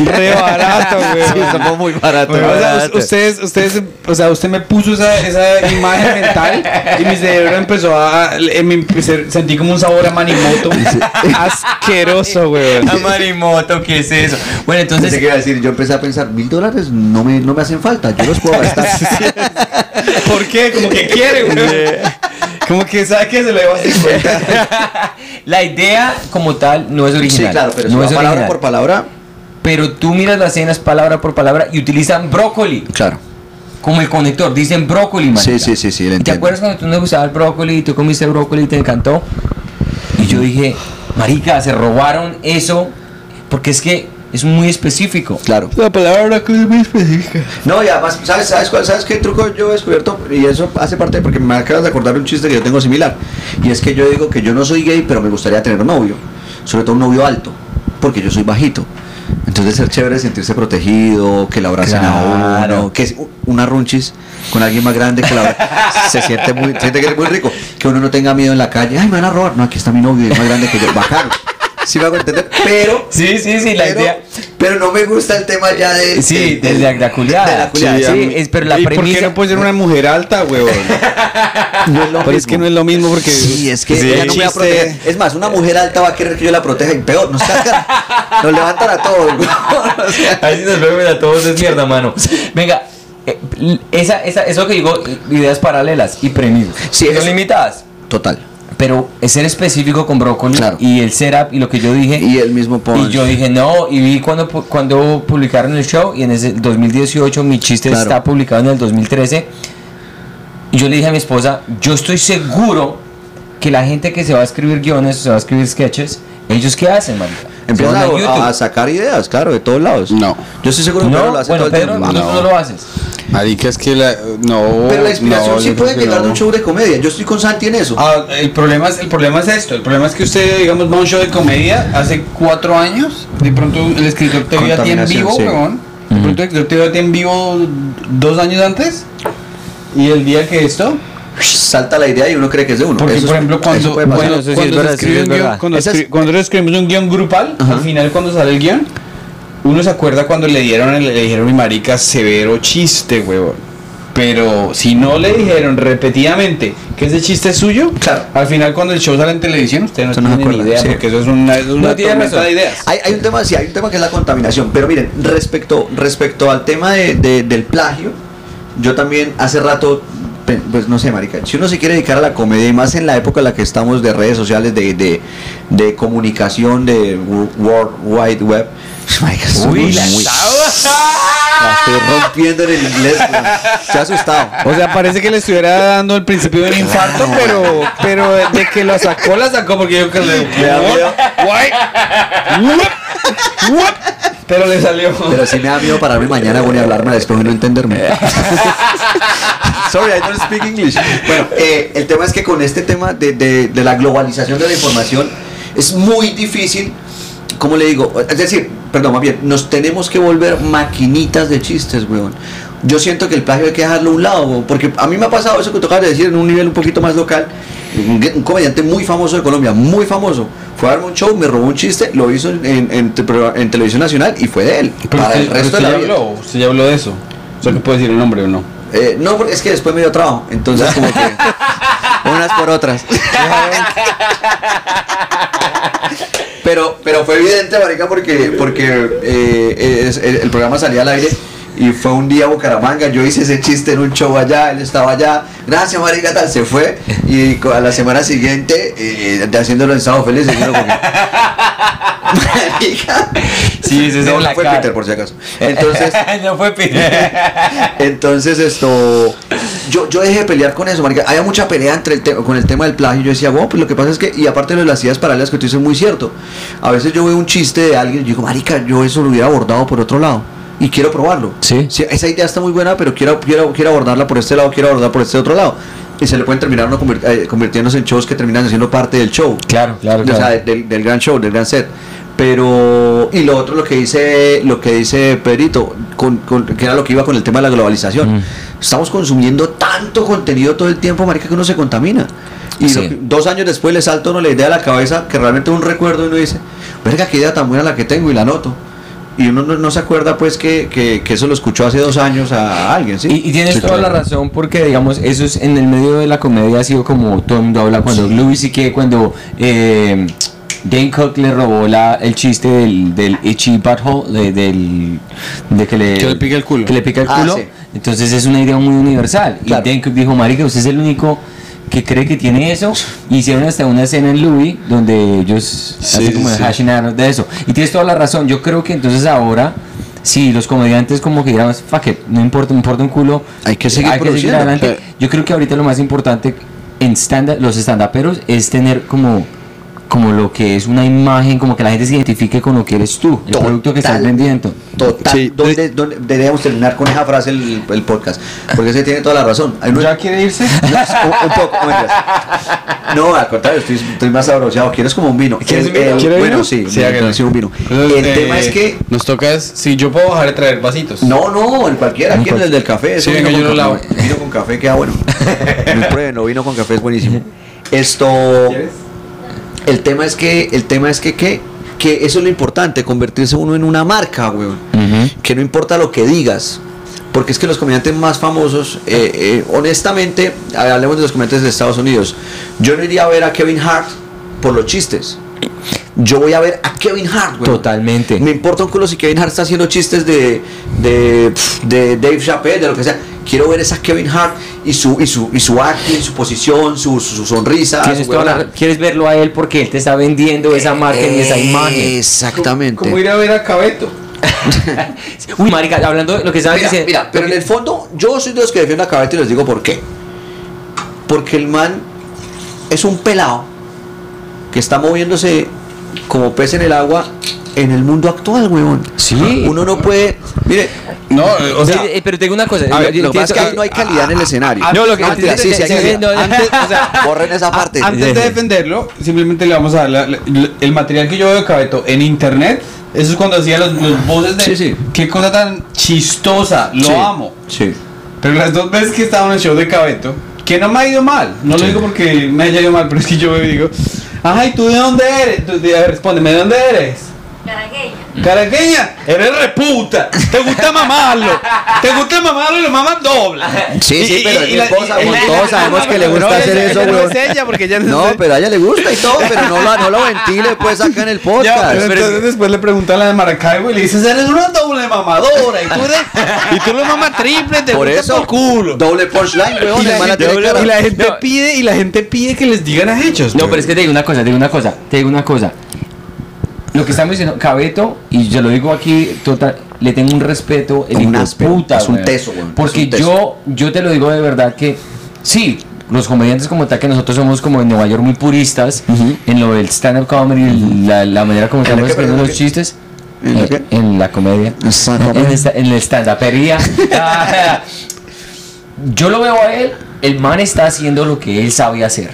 Re barato, güey. Sí, estamos muy baratos. O sea, us- ustedes, ustedes, o sea, usted me puso esa, esa imagen mental y mi cerebro empezó a, eh, me empecé- sentí como un sabor a manimoto. Asqueroso, güey. A Marimoto, ¿qué es eso? Bueno, entonces. que iba a decir, yo empecé a pensar, mil dólares no me, no me hacen falta, yo los puedo gastar. ¿Por qué? Como que quiere, güey. Como que sabe que se le va a 50. La idea como tal no es sí, original. claro, pero no es palabra original. por palabra, Pero tú miras las escenas palabra por palabra y utilizan brócoli claro. Como el conector. Dicen brócoli, marica. Sí, sí, sí, sí, lo ¿Y ¿Te acuerdas cuando tú no gustaba el brócoli y tú comiste brócoli y te encantó? Y yo dije, marica, se robaron eso porque es que es muy específico. Claro. La palabra que es muy específica. No, y además, ¿sabes, sabes, cuál- ¿sabes qué truco yo he descubierto? Y eso hace parte, porque me acabas de acordar un chiste que yo tengo similar. Y es que yo digo que yo no soy gay, pero me gustaría tener un novio. Sobre todo un novio alto, porque yo soy bajito. Entonces ser chévere sentirse protegido, que la abracen a uno, que es una runchis con alguien más grande que la abra- se siente muy, siente que es muy rico. Que uno no tenga miedo en la calle, ay me van a robar, no, aquí está mi novio, es más grande que yo, bacano. Sí me hago entender, pero Sí, sí, sí, la pero, idea. pero no me gusta el tema ya de Sí, de, de- de la culiada. de la culiada, Sí, sí. es, pero la ¿Y por premisa. qué no puede ser una mujer alta, güey? No es lo Pero es que no es lo mismo porque. Sí, es que Sí, ella no me va a proteger. Es más, una mujer alta va a querer que yo la proteja y peor, nos cargan, nos levantan a todos. güey. O sea, Ahí sí nos vemos a todos es mierda, mano. Venga, eh, esa, esa, eso que digo, ideas paralelas y premisas. Sí, son eso- limitadas. Total. Pero ser específico con brócoli Claro. y el setup y lo que yo dije. Y el mismo punch. Y yo dije, no, y vi cuando, cuando publicaron el show y en ese 2018 mi chiste Claro. está publicado en el 2013. Y yo le dije a mi esposa, yo estoy seguro que la gente que se va a escribir guiones, se va a escribir sketches, ellos qué hacen, marica? Van a, a sacar ideas, claro, de todos lados. No. Yo estoy seguro que Pedro No, lo hace bueno, todo el Pedro, tiempo. no, tú no lo haces. Marica, es que la. No. Pero la inspiración no, sí puede llegar de un show de comedia. Yo estoy con Santi en eso. Ah, el problema es el problema es esto. El problema es que usted, digamos, va a un show de comedia hace cuatro años. De pronto el escritor te vio a ti en vivo, sí. weón. De pronto el escritor te vio a ti en vivo dos años antes. Y el día que esto. Salta la idea y uno cree que es de uno. Porque, Eso por ejemplo, cuando, cuando, Eso sí es cuando se verdad, sí escribe es un guion, verdad. cuando, Esa es- escri- cuando escribimos un guion grupal, Ajá. al final cuando sale el guion, uno se acuerda cuando le dieron, le dijeron mi marica severo chiste, huevón. Pero si no le dijeron repetidamente que ese chiste es suyo, Claro. al final cuando el show sale en televisión, usted no tiene ni idea, sí. porque eso es una, es una No tiene de ideas. Hay, hay un tema, sí, hay un tema que es la contaminación. Pero miren, respecto, respecto al tema de, de- del plagio, yo también hace rato, pues no sé, marica, si uno se quiere dedicar a la comedia, y más en la época en la que estamos de redes sociales, de, de, de comunicación, de wo- World Wide Web, marica, Uy, la muy- la estoy rompiendo en el inglés, pero estoy asustado. O sea, parece que le estuviera dando el principio de un infarto, pero, pero de, que lo sacó, la sacó porque yo que le. Guay. Pero le salió. Pero sí me da miedo pararme mañana bueno, y hablarme después y no entenderme. Sorry, I don't speak English. Bueno, eh, el tema es que con este tema de, de- de la globalización de la información es muy difícil, ¿cómo le digo? Es decir, perdón, más bien, nos tenemos que volver maquinitas de chistes, weón. Yo siento que el plagio hay que dejarlo a un lado, weón, porque a mí me ha pasado eso que tocaba de decir en un nivel un poquito más local. Un, un comediante muy famoso de Colombia, muy famoso, fue a darme un show, me robó un chiste, lo hizo en, en- en te- en televisión nacional y fue de él. Pero para usted, el resto pero de la usted vida. ya habló, usted ya habló de eso. O sea, que puede decir el nombre o no. Eh, no, porque es que después me dio trabajo, entonces como que unas por otras. pero, pero fue evidente, marica, porque, porque eh, es- el, el programa salía al aire y fue un día a Bucaramanga, yo hice ese chiste en un show allá, él estaba allá, gracias marica, tal, se fue y a la semana siguiente, eh, haciéndolo en Estado Feliz, yo como que... Marica. Sí, no, fue cara. Peter por si acaso. Entonces... no fue Peter. Entonces esto, yo, yo dejé de pelear con eso, marica. Había mucha pelea entre el con el tema del plagio. Yo decía, bueno, pues lo que pasa es que, y aparte de las ideas paralelas que tú dices, muy cierto. A veces yo veo un chiste de alguien y digo, marica, yo eso lo hubiera abordado por otro lado. Y quiero probarlo. Sí. esa idea está muy buena, pero quiero, quiero, quiero abordarla por este lado, quiero abordarla por este otro lado. Y se le pueden terminar uno convir- eh, convirtiéndose en shows que terminan siendo parte del show. Claro, claro, O sea, del, del gran show, del gran set. Pero, y lo otro, lo que dice, lo que dice Pedrito, con, con- que era lo que iba con el tema de la globalización. Mm. Estamos consumiendo tanto contenido todo el tiempo, marica, que uno se contamina. Y Sí. lo que- dos años después le salta uno la idea a la cabeza que realmente es un recuerdo y uno dice, verga, qué idea tan buena la que tengo y la noto. Y uno no, no se acuerda pues que, que, que eso lo escuchó hace dos años a alguien, ¿sí? Y, y tienes Sí, toda la razón porque digamos eso es en el medio de la comedia ha sido como todo el mundo habla cuando Louis y que cuando eh, Dane Cook le robó la, el chiste del, del itchy butthole de, del de que le Que le pica el culo. que le pica el Ah, culo sí. entonces es una idea muy universal Claro. y Dane Cook dijo marica usted es el único que cree que tiene eso hicieron hasta una escena en Louis donde ellos Sí, hacen como sí, el sí. hashing out de eso y tienes toda la razón yo creo que entonces ahora Sí, los comediantes como que dirán, fuck it, no importa, me importa un culo. Hay que seguir adelante. Yo creo que ahorita lo más importante en stand los stand-uperos es tener como, como lo que es una imagen, como que la gente se identifique con lo que eres tú, el Total. producto que estás vendiendo. Total. Sí. ¿Dónde, dónde- deberíamos terminar con esa frase el, el podcast? Porque se tiene toda la razón. Hay unos- ¿Ya quiere irse? No, un, un poco, no. No, al contrario, estoy, estoy más sabroseado. ¿Quieres como un vino? ¿Quieres El- un vino? el- ¿Quiere bueno, vino? sí, Sí, sirvo un vino. Entonces, el eh, tema es que. Nos toca, es- si yo puedo bajar de traer vasitos. No, no, en cualquiera, aquí en el del café. Sí, eso venga, vino yo con lo café. lavo. Vino con café queda bueno. No prueben, vino con café es buenísimo. Esto. ¿Quieres? El tema es que, el tema es que, que, que eso es lo importante, convertirse uno en una marca, weón. Que no importa lo que digas. Porque es que los comediantes más famosos, eh, eh, honestamente, hablemos de los comediantes de Estados Unidos. Yo no iría a ver a Kevin Hart por los chistes. Yo voy a ver a Kevin Hart, weón. Totalmente. Me importa un culo si Kevin Hart está haciendo chistes de, de, de Dave Chappelle, de lo que sea. Quiero ver esa Kevin Hart y su, y su, y su acting, su posición, su, su sonrisa. Su la- quieres verlo a él porque él te está vendiendo esa marca y esa imagen. Exactamente. ¿Cómo ir a ver a Cabeto? Uy, marica, hablando de lo que sabes Mira, diciendo. mira, pero en el fondo, yo soy de los que defiendo a Cabete y les digo por qué. Porque el man es un pelado que está moviéndose como pez en el agua en el mundo actual, weón. Sí. Uno no puede. Mire, No, o sea, Sí, eh, pero tengo una cosa. a ver, yo- lo que pasa es que ahí no hay calidad en el escenario. No, lo que- Mentira, sí, sí, hay sí, calidad. no, antes, o sea, Borren esa parte. antes de defenderlo, simplemente le vamos a dar la- la- el material que yo veo de Cabeto en internet. Eso es cuando hacía los, los voces de Sí, sí. qué cosa tan chistosa, lo Sí, amo. Sí. Pero las dos veces que estaba en el show de Cabeto, que no me ha ido mal, no lo digo porque me haya ido mal, pero es que yo y digo, ay, ¿tú de dónde eres? Tú, de- respóndeme, ¿de dónde eres? Caraqueña. Caraqueña, eres reputa, te gusta mamarlo, te gusta mamarlo y lo mamas doble. Sí, sí, pero mi la- esposa, y- todos sabemos que le no, gusta esa- hacer eso, no es ella, porque ella No, pero a ella le gusta y todo, pero no lo, no lo ventile pues acá en el Ya, podcast. pero entonces después le preguntan a la de Maracaibo y le dices, eres una doble mamadora y tú, eres, y tú lo mamas triple, te Por gusta eso, por culo. doble punchline, weón, Y la, gente, cara. y la gente No. pide y la gente pide que les digan a hechos. No, pero es que te digo una cosa, te digo una cosa, te digo una cosa. Lo que estamos diciendo, Cabeto, y yo lo digo aquí, total, le tengo un respeto, el Un hijo de áspero, puta, es un teso, Porque teso. yo, yo te lo digo de verdad que, sí, los comediantes como tal, que nosotros somos como en Nueva York muy puristas, en lo del stand-up comedy, la, la manera como ¿En estamos la escribiendo los chistes. ¿En la eh, en la comedia. En, esta- en el stand-upería. Yo lo veo a él, el man está haciendo lo que él sabe hacer.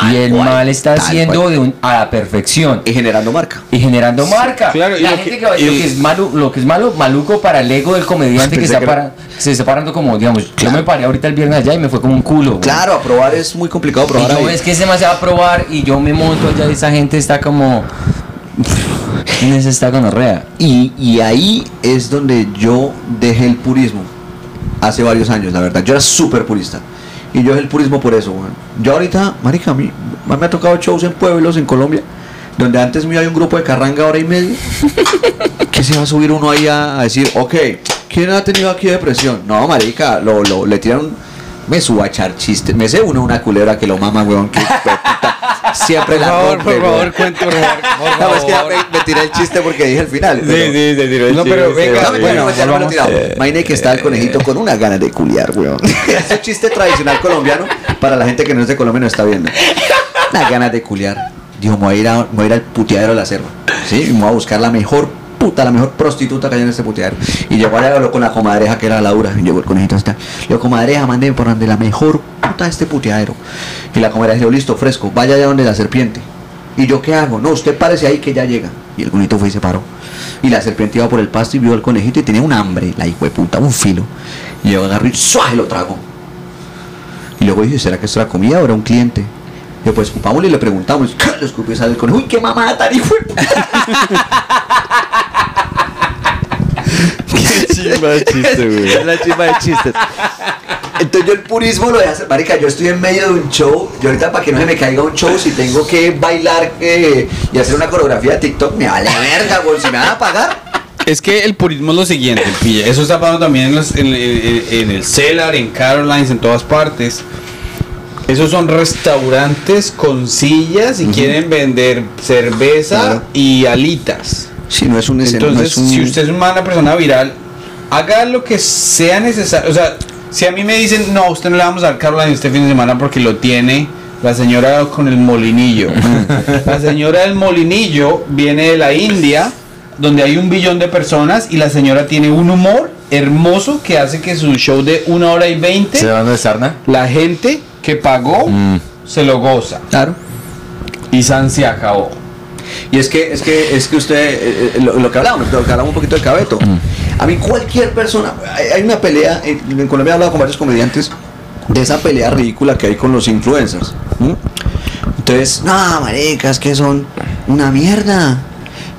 Tal y el cual, man está haciendo cual. de un- a la perfección Y generando marca. y generando marca. Claro, y la lo gente que- que, va- y- lo que es malo, lo que es malo, maluco para el ego del comediante que, está que era- para- se está parando como, digamos, yo me paré ahorita el viernes allá y me fue como un culo. güey. Claro, aprobar es muy complicado Y probar yo ahí. es que es demasiado probar y yo me monto allá y esa gente está como ¿Quién es esta gonorrea? Y, y ahí es donde yo dejé el purismo hace varios años, la verdad. Yo era súper purista. Y yo dejé el purismo por eso, weón. Yo ahorita, marica, a mí me ha tocado shows en pueblos en Colombia, donde antes me iba un grupo de carranga hora y media. que se va a subir uno ahí a, a decir, ok, ¿quién ha tenido aquí depresión? No, marica, lo, lo, le tiran... Me subo a echar chistes. Me sé uno una culebra que lo mama, weón. Que, puta, siempre Por la favor, rompe, por favor, cuente, por favor. No, es que ya me, me tiré el chiste porque dije el final. pero- se tiró No, pero venga, no, mentira, bueno, no, ya no me lo volvamos. tiraba. Imagine que está el conejito con una ganas de culiar, weón. Ese es chiste tradicional colombiano para la gente que no es de Colombia y no está viendo. Una ganas de culiar. Dijo, me voy a ir, a, me voy a ir al puteadero de la selva. Sí, y me voy a buscar la mejor puta, la mejor prostituta que hay en este puteadero. Y llegó allá habló con la comadreja que era Laura. Y llegó el conejito hasta. Le digo, comadreja, mándeme por donde la mejor puta este puteadero. Y la comadreja dijo, listo, fresco, vaya allá donde la serpiente. ¿Y yo qué hago? No, usted parece ahí que ya llega. Y el conejito fue y se paró. Y la serpiente iba por el pasto y vio al conejito y tenía un hambre, la hijo de puta, un filo. Y yo agarré y ¡suaje! lo trago. Y luego dije, ¿será que esto era comida o era un cliente? Y yo, pues escupámosle y le preguntamos. Le escupió y sale el conejo. ¡Uy, qué mamada tan hijo de puta! Qué chimba de chiste, güey. Es la chimba de chistes. Entonces yo el purismo lo de hacer, marica, yo estoy en medio de un show, yo ahorita para que no se me caiga un show, si tengo que bailar eh, y hacer una coreografía de TikTok, me vale verga, güey, si me van a pagar. Es que el purismo es lo siguiente, pilla. Eso está pasando también en, los- en- en- en el Cellar, en Carolines, en todas partes. Esos son restaurantes con sillas y quieren vender cerveza Claro. y alitas. Si no es un escenario, Entonces, no es un... si usted es una persona viral, haga lo que sea necesario. O sea, si a mí me dicen, no, a usted no le vamos a dar Caroline este fin de semana porque lo tiene la señora con el molinillo. la señora del molinillo viene de la India, donde hay un billón de personas y la señora tiene un humor hermoso que hace que su show de una hora y veinte, ¿Se van sarna? la gente que pagó se lo goza. Claro. Y San se acabó. Y es que, es que, es que usted, eh, eh, lo, lo que hablamos, lo que hablamos un poquito de Cabeto. A mí cualquier persona, hay, una pelea, eh, en Colombia he hablado con varios comediantes de esa pelea ridícula que hay con los influencers. Entonces, no, maricas, que son una mierda.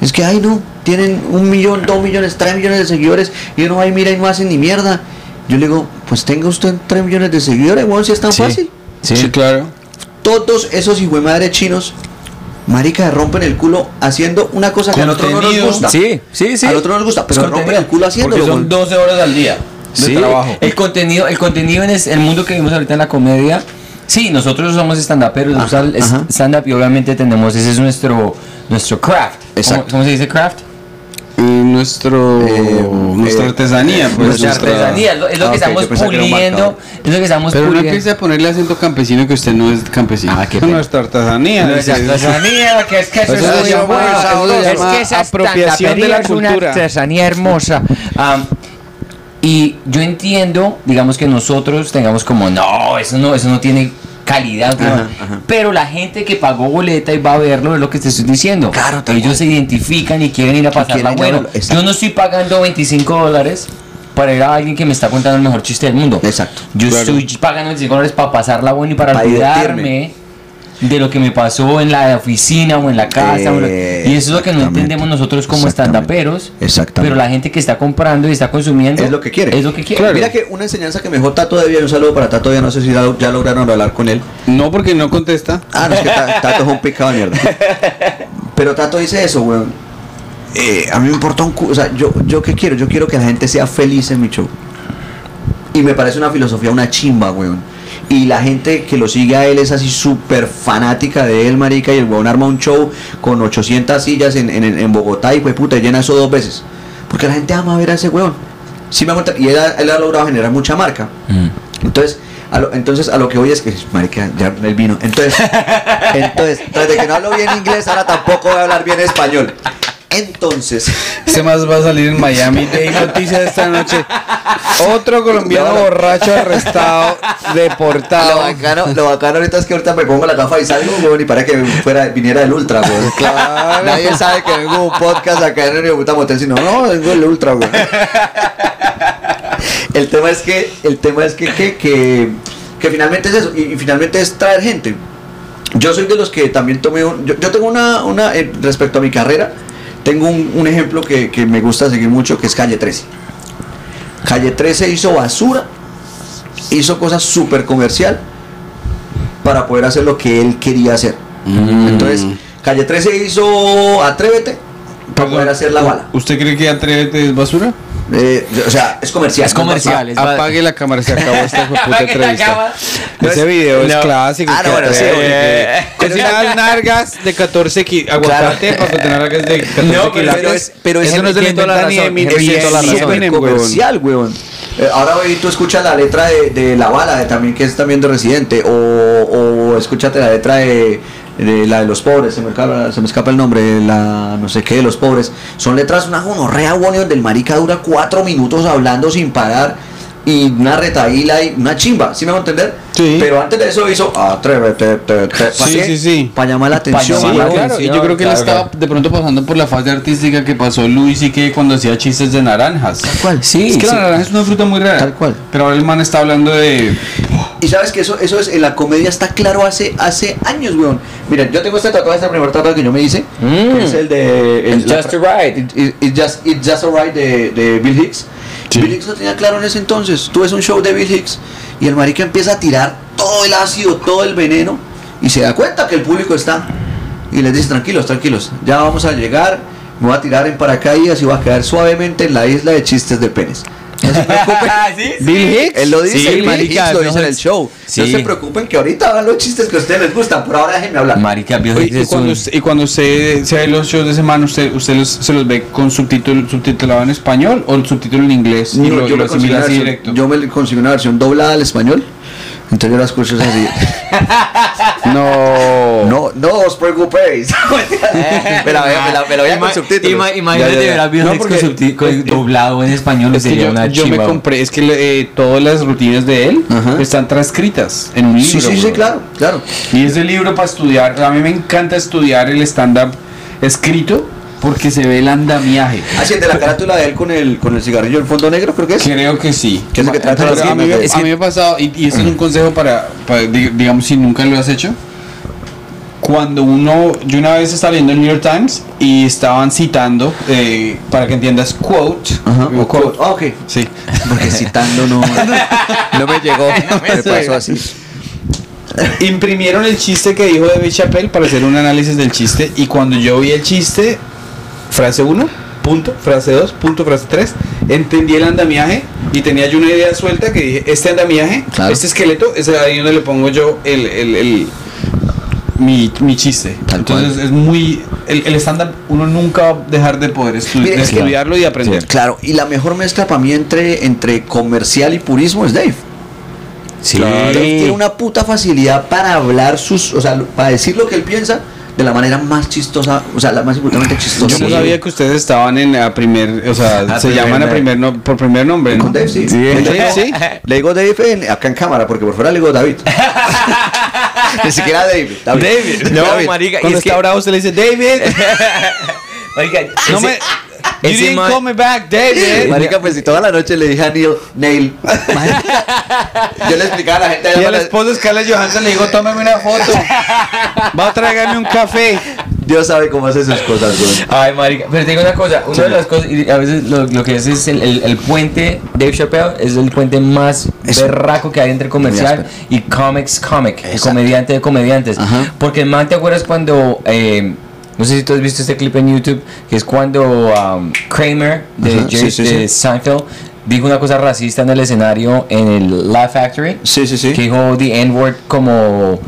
Es que, ay, no, tienen un millón, dos millones, tres millones de seguidores y uno va y mira y no hacen ni mierda. Yo le digo, pues tenga usted tres millones de seguidores, bueno, si es tan Sí. fácil Sí. claro. todos esos hijos de madre chinos, marica, rompen el culo haciendo una cosa que al otro no nos Contenido. gusta. Sí, sí, sí. Al otro no nos gusta, pero rompen contenido. el culo haciéndolo. Porque son güey. 12 horas al día de Sí, trabajo. El contenido, el contenido en es- el mundo que vimos ahorita en la comedia. Sí, nosotros somos stand-uperos, stand-up y obviamente tenemos, ese es nuestro, nuestro craft. ¿Cómo- Exacto. ¿Cómo, se dice craft? Nuestro Eh, nuestra eh, artesanía pues Nuestra nuestra- artesanía, es lo, es lo Ah, que estamos que puliendo, es lo que estamos pero no puliendo. empiece a ponerle acento campesino que usted no es campesino Ah, qué nuestra artesanía Nuestra es- artesanía, que es que eso Eso es llama- bueno. eso Es que esa apropiación de la es una cultura. artesanía hermosa. Am, y yo entiendo, digamos que nosotros tengamos como, no, eso no, eso no tiene calidad. Ajá. Pero la gente que pagó boleta y va a verlo es lo que te estoy diciendo. Claro, Ellos se identifican y quieren ir a pasarla bueno. exacto. Yo no estoy pagando 25 dólares para ir a alguien que me está contando el mejor chiste del mundo. Exacto. Yo Claro. estoy pagando 25 dólares para pasarla bueno y para, Para olvidarme divertirme. De lo que me pasó en la oficina o en la casa. o lo- Eh, y eso es lo que no entendemos nosotros como estandaperos. Exactamente. Pero la gente que está comprando y está consumiendo Es lo que quiere. Es lo que quiere. Claro. Mira que una enseñanza que me dejó Tato de un saludo para Tato, ya no sé si ya, ya lograron hablar con él. no porque no contesta Ah, no, es que Ta- Tato es un picado de mierda. Pero Tato dice eso, weón. Eh, a mí me importa un cu- O sea, yo, yo qué quiero? Yo quiero que la gente sea feliz en mi show. Y me parece una filosofía, una chimba, weón. Y la gente que lo sigue a él es así súper fanática de él, marica. Y el weón arma un show con 800 sillas en, en, en Bogotá y pues puta, llena eso dos veces. Porque la gente ama ver a ese weón. Sí me. Y él, ha- él ha logrado generar mucha marca. Mm. Entonces, a lo, entonces a lo que voy es que, marica, ya el vino. Entonces, entonces, tras de que no hablo bien inglés, ahora tampoco voy a hablar bien español. Entonces, ese más va a salir en Miami de noticias esta noche otro colombiano No, no. borracho arrestado lo deportado bacano, lo bacano ahorita es que ahorita me pongo la gafa y salgo, weón, y para que fuera, viniera el ultra, weón. Claro. Nadie sabe que vengo un podcast acá en el Puta Motel, sino, no, vengo del ultra, weón. El tema es que, el tema es que, que, que, que finalmente es eso, y, y finalmente es traer gente. Yo soy de los que también tomé un, yo, yo tengo una, una eh, respecto a mi carrera, tengo un, un ejemplo que, que me gusta seguir mucho, que es Calle 13. Calle 13 hizo basura, hizo cosas súper comercial para poder hacer lo que él quería hacer. Mm. Entonces, Calle 13 hizo Atrévete para poder hacer la bala. ¿Usted cree que Atrévete es basura? Eh, o sea, es comercial. Es comercial. es Apague la cámara, se acabó esta puta entrevista. Ese video es No. clásico. Ah, no, que bueno, sí, eh, Cocinar nargas de 14 kilos. Aguacate para cocinar nargas de 14 No, pero kilos. es- pero es eso no es de la Mendoza ni de razón, la. Eminem, weón. comercial, weón. Eh, ahora hoy tú escuchas la letra de, de La Bala, de, también que es también de Residente, o, o escúchate la letra de de la de los pobres, se me escapa, se me escapa el nombre, la no sé qué de los pobres, son letras una gonorrea, weón, y donde el marica dura cuatro minutos hablando sin parar y una retaíla y una chimba, ¿sí me va a entender? Sí. Pero antes de eso hizo atrévete, te, te, ¿pa' Sí, qué? sí, sí. Para llamar la atención. Sí, claro, yo creo que él claro, estaba de pronto pasando por la fase artística que pasó Luis y que cuando hacía chistes de naranjas. ¿Cuál? Sí, Es que sí. la naranja es una fruta muy rara. Tal cual. Pero ahora el man está hablando de. Y sabes que eso, eso es, en la comedia está claro hace, hace años, weón. Mira, yo tengo este tatuaje, este primer tatuaje que yo me hice, Mm. que es el de... el- It's just. It, it- it's just, it's just alright de, de Bill Hicks. Bill Hicks lo tenía claro en ese entonces. Tú ves un show de Bill Hicks y el marica empieza a tirar todo el ácido, todo el veneno y se da cuenta que el público está. Y les dice, tranquilos, tranquilos, ya vamos a llegar, me voy a tirar en paracaídas y voy a caer suavemente en la isla de chistes de penes. No se preocupen. ¿Sí? Bill Hicks. Él lo dice, Sí, Bill marica, Hicks lo dice en el show. sí. No se preocupen que ahorita hagan los chistes que a ustedes les gustan, por ahora déjenme hablar. Marica, Bill Hicks y, es cuando un- usted, y cuando usted se ve los shows de semana, ¿usted, usted los- se los ve con subtítulo, subtitulado en español o el subtítulo en inglés? y No, lo, y yo, lo me así versión, directo. yo me consigo una versión doblada al español. Entonces yo la escucho así. No. No, no os preocupéis. me la veo, me la, me la veía con Ima- subtítulos. ima- Imagínate ver a con con doblado en español Es que sería yo, una yo me compré, es que eh, todas las rutinas de él Ajá. están transcritas en un libro. Sí, sí, sí, bro. claro, claro. Y ese libro para estudiar, a mí me encanta estudiar el stand-up escrito porque se ve el andamiaje. Así de la carátula de él con el, con el cigarrillo en fondo negro, creo que es. Creo que sí. ¿Qué es que trata Pero a, mí, me- a mí me ha pasado, y, y este es un consejo para, para, di- digamos, si nunca lo has hecho. Cuando uno, yo una vez estaba leyendo el New York Times y estaban citando, eh, para que entiendas, quote, Ajá, o quote. Ah, ok. Sí. Porque citando no, no me llegó. me pasó así. Imprimieron el chiste que dijo David Chappelle para hacer un análisis del chiste y cuando yo vi el chiste, frase 1, punto, frase 2, punto, frase 3, entendí el andamiaje y tenía yo una idea suelta que dije, este andamiaje, Claro. este esqueleto, es ahí donde le pongo yo el, el, el- mi, mi chiste. Tal Entonces cual. es muy, el, el stand-up uno nunca va a dejar de poder estu- de estudiarlo y aprender. Claro, y la mejor mezcla para mí entre, entre comercial y purismo es Dave. Sí. Dave tiene una puta facilidad para hablar sus, o sea, para decir lo que él piensa de la manera más chistosa, o sea, la más importante chistosa. Yo no sabía que ustedes estaban en a primer, o sea, A se primer llaman a primer no, por primer nombre, ¿no? Con Dave, sí. Sí. Hecho, Sí. Le digo Dave en- acá en cámara, porque por fuera le digo David. Ni siquiera David. David. David. No, David. marica, y es que- bravo usted le dice David. Marica, no ese- me. You ese didn't man- call me back, David. Marica, pues si toda la noche le dije a Neil, Neil. Yo le explicaba a la gente Y al esposo de Scarlett Johansson le digo, tómame una foto. Va a traerme un café. Dios sabe cómo hace sus cosas, güey. Ay, marica, pero te digo una cosa, una de las cosas, y a veces lo, lo que es es el, el, el puente, Dave Chappelle es el puente más Es- berraco que hay entre comercial y comics comic, Exacto. comediante de comediantes. Ajá. Porque man, ¿te acuerdas cuando, eh, no sé si tú has visto este clip en YouTube, que es cuando um, Kramer de, Ajá, Jerry- sí, sí, de sí. Seinfeld dijo una cosa racista en el escenario en el Laugh Factory? Sí, sí, sí. que dijo the N-word como,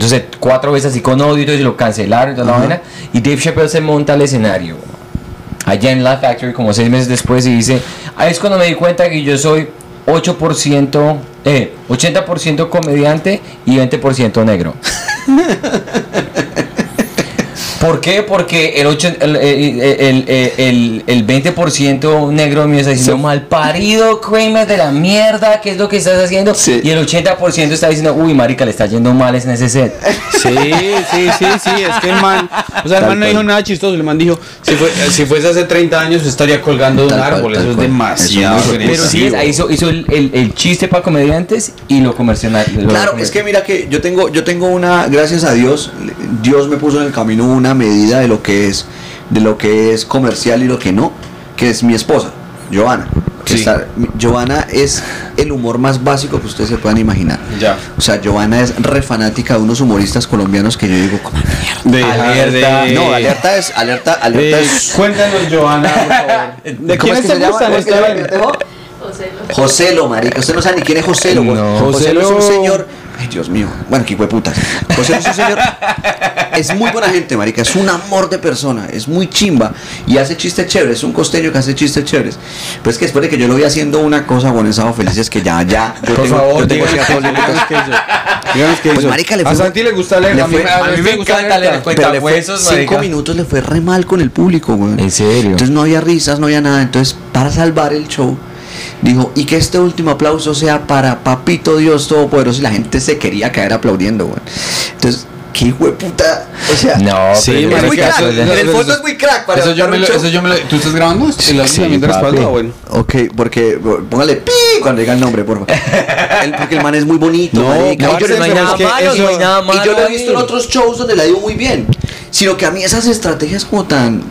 sé, cuatro veces así con odio y lo cancelaron y toda la vaina. Y Dave Chappelle se monta al escenario allá en la Factory como seis meses después y dice, ahí es cuando me di cuenta que yo soy 8%, eh, 80% comediante y 20% negro. ¿Por qué? Porque el, ocho- el, el, el, el- el 20% negro mío está diciendo mal parido, Kramer de la mierda, ¿qué es lo que estás haciendo? Sí. Y el 80% está diciendo, uy, marica, le está yendo mal en ese set. Sí, sí, sí, sí. Es que el man. O sea, el Tal man no cual. dijo nada chistoso. El man dijo: si, fue, si fuese hace 30 años, estaría colgando de un Tal cual, árbol. Eso es cual. demasiado. Eso es muy Pero sí, ahí hizo, hizo el, el- el chiste para comediantes y lo comercial. Claro, es que mira que yo tengo, yo tengo una, gracias a Dios, Dios me puso en el camino una medida de lo que es, de lo que es comercial y lo que no, que es mi esposa, Giovanna. que Sí. está- Giovanna es el humor más básico que ustedes se puedan imaginar. Ya. O sea, Giovanna es re fanática de unos humoristas colombianos que yo digo, como De, Alerta. de- no, alerta es, alerta, alerta de- es. cuéntanos, Joana, por favor. ¿De ¿Cómo quiénes es que se llama? José lo- Joselo, marica. Usted no sabe ni quién es Joselo. güey. No. Joselo es un señor Ay, Dios mío. Bueno, qué puta. José Luis, señor, es muy buena gente, marica. Es un amor de persona. Es muy chimba. Y hace chistes chéveres. Es un costeño que hace chistes chéveres. Pero es que después de que yo lo vi haciendo una cosa con esa feliz es que ya, ya. Yo Por tengo, favor, yo tengo díganos díganos qué hizo. Díganos qué Pues, marica, le A fue- Santi le gusta leer. le A mí, fue- a mí me gusta encanta leer Pero le fue cinco marica. minutos le fue re mal con el público, güey. ¿En serio? Entonces no había risas, no había nada. Entonces, para salvar el show, dijo, y que este último aplauso sea para Papito Dios Todopoderoso. Y la gente se quería caer aplaudiendo, güey. Entonces, qué hueputa. O sea, No, Sí, pero es muy crack. eso- En el eso- fondo es muy crack para Eso yo, me lo, eso yo me lo. ¿Tú estás grabando? ¿El audio Sí, también de respaldo? bueno. Ok, porque póngale pi cuando diga el nombre, por favor. El- porque el man es muy bonito, No, marica. No, yo no hay nada malo, eso- no hay nada malo. y yo lo he visto en otros shows donde le ha ido muy bien. Sino que a mí esas estrategias como tan...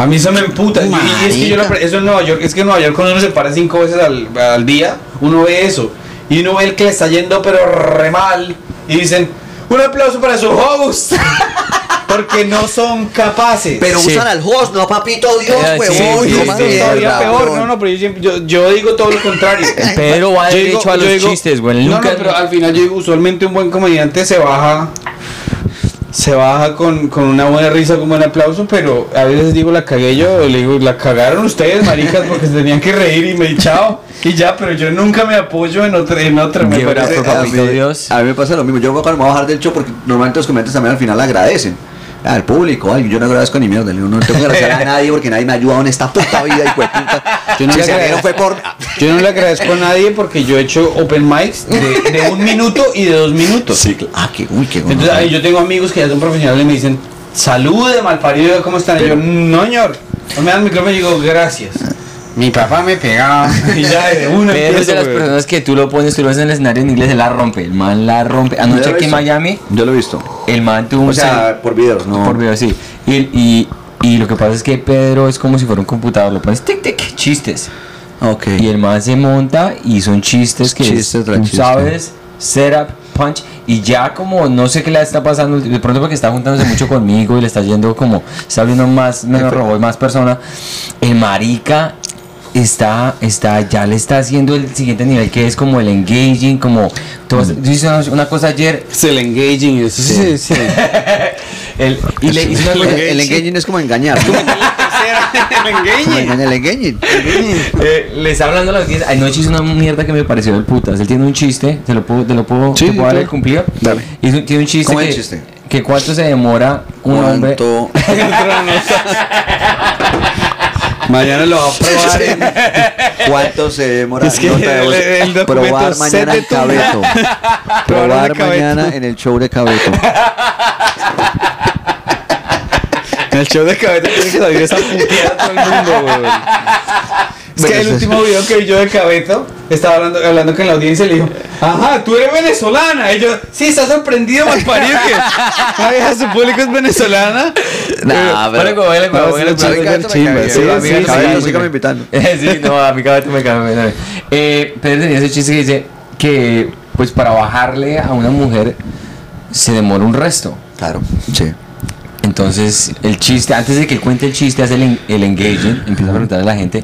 A mí eso me emputa. Y- Y es que yo lo, eso en Nueva York, es que en Nueva York cuando uno se para cinco veces al, al día, uno ve eso. Y uno ve el que le está yendo pero re mal. Y dicen, un aplauso para su host. Porque no son capaces. Pero Sí. usan al host, no a Papito Dios, Eh, sí, huevón. sí, sí, es todavía peor. No, no, pero yo, siempre- yo, yo digo todo lo contrario. Pedro va Yo derecho a yo los chistes, güey. No, no, pero al final yo digo, usualmente un buen comediante se baja se baja con, con una buena risa, con un buen aplauso, pero a veces digo la cagué yo, le digo, la cagaron ustedes, maricas, porque se tenían que reír y me chao. Y ya, pero yo nunca me apoyo en otra, en otra, me parece. a mí, Dios. a mí me pasa lo mismo. Yo cuando me voy a bajar del show, porque normalmente los comediantes también al final agradecen. Al público, ay, yo no agradezco ni mierda, digo, no tengo que agradecer a nadie porque nadie me ha ayudado en esta puta vida y puta. Yo no si le fue por. Yo no le agradezco a nadie porque yo he hecho open mics de, de un minuto y de dos minutos. Ah, qué, uy, qué Entonces, ahí yo tengo amigos que ya son profesionales y me dicen, salude, malparido, ¿cómo están? Y yo, no, señor. No me dan el micrófono y digo, gracias. Mi papá me pegaba. Y ya de una Pero es empiezo, de las personas que tú lo pones, tú lo ves en el escenario en inglés, él la rompe. El man la rompe. Anoche aquí en. Miami, Yo lo he visto. el man tuvo un O sea, por videos, no. Por video, sí. Y, y, y lo que pasa es que Pedro es como si fuera un computador. Lo pones tic, tic, chistes. Ok. Y el man se monta y son chistes que Chistes tú chiste. sabes, setup, punch. Y ya como no sé qué le está pasando, de pronto porque está juntándose mucho conmigo y le está yendo como, está abriendo más, menos robot, más persona. El marica está, está, ya le está haciendo el siguiente nivel que es como el engaging, como, hiciste una, cosa ayer, Es el engaging. y eso, sí, sí, sí. el, y le hizo una el, engaging es como engañar. ¿no? el engaging. el engaging. Eh, le está hablando a la audiencia. Anoche hizo una mierda que me pareció del putas. Él tiene un chiste, te lo puedo, te lo puedo, Sí, te puedo dar el cumplido. Dale. Hizo- tiene un chiste. ¿Cómo es que, el chiste? Que cuánto se demora un hombre. Mañana lo va a probar. en- ¿Cuánto se demora? Es que el- el probar mañana en Cabeto. Probar Cabeto. mañana en el show de Cabeto. En el show de cabeza tiene que salir esa puteada a todo el mundo, güey. Es que Bueno, el último video que vi yo de Cabeto, estaba hablando, hablando con la audiencia y le dijo, ajá, tú eres venezolana. Y yo, sí, está sorprendido, malparido, que una vieja su público es venezolana. Nah, Bueno, como como No, él, sí, como sí, él. Cabeto me chimba, sí, sí, me Cabeto, invitando. sí, no, a mi cabeza me cae bien. Eh, Pedro tenía ese chiste que dice que, pues, para bajarle a una mujer se demora un resto. Claro, sí. Entonces, el chiste, antes de que cuente el chiste, hace el, el engaging, empieza a preguntarle a la gente,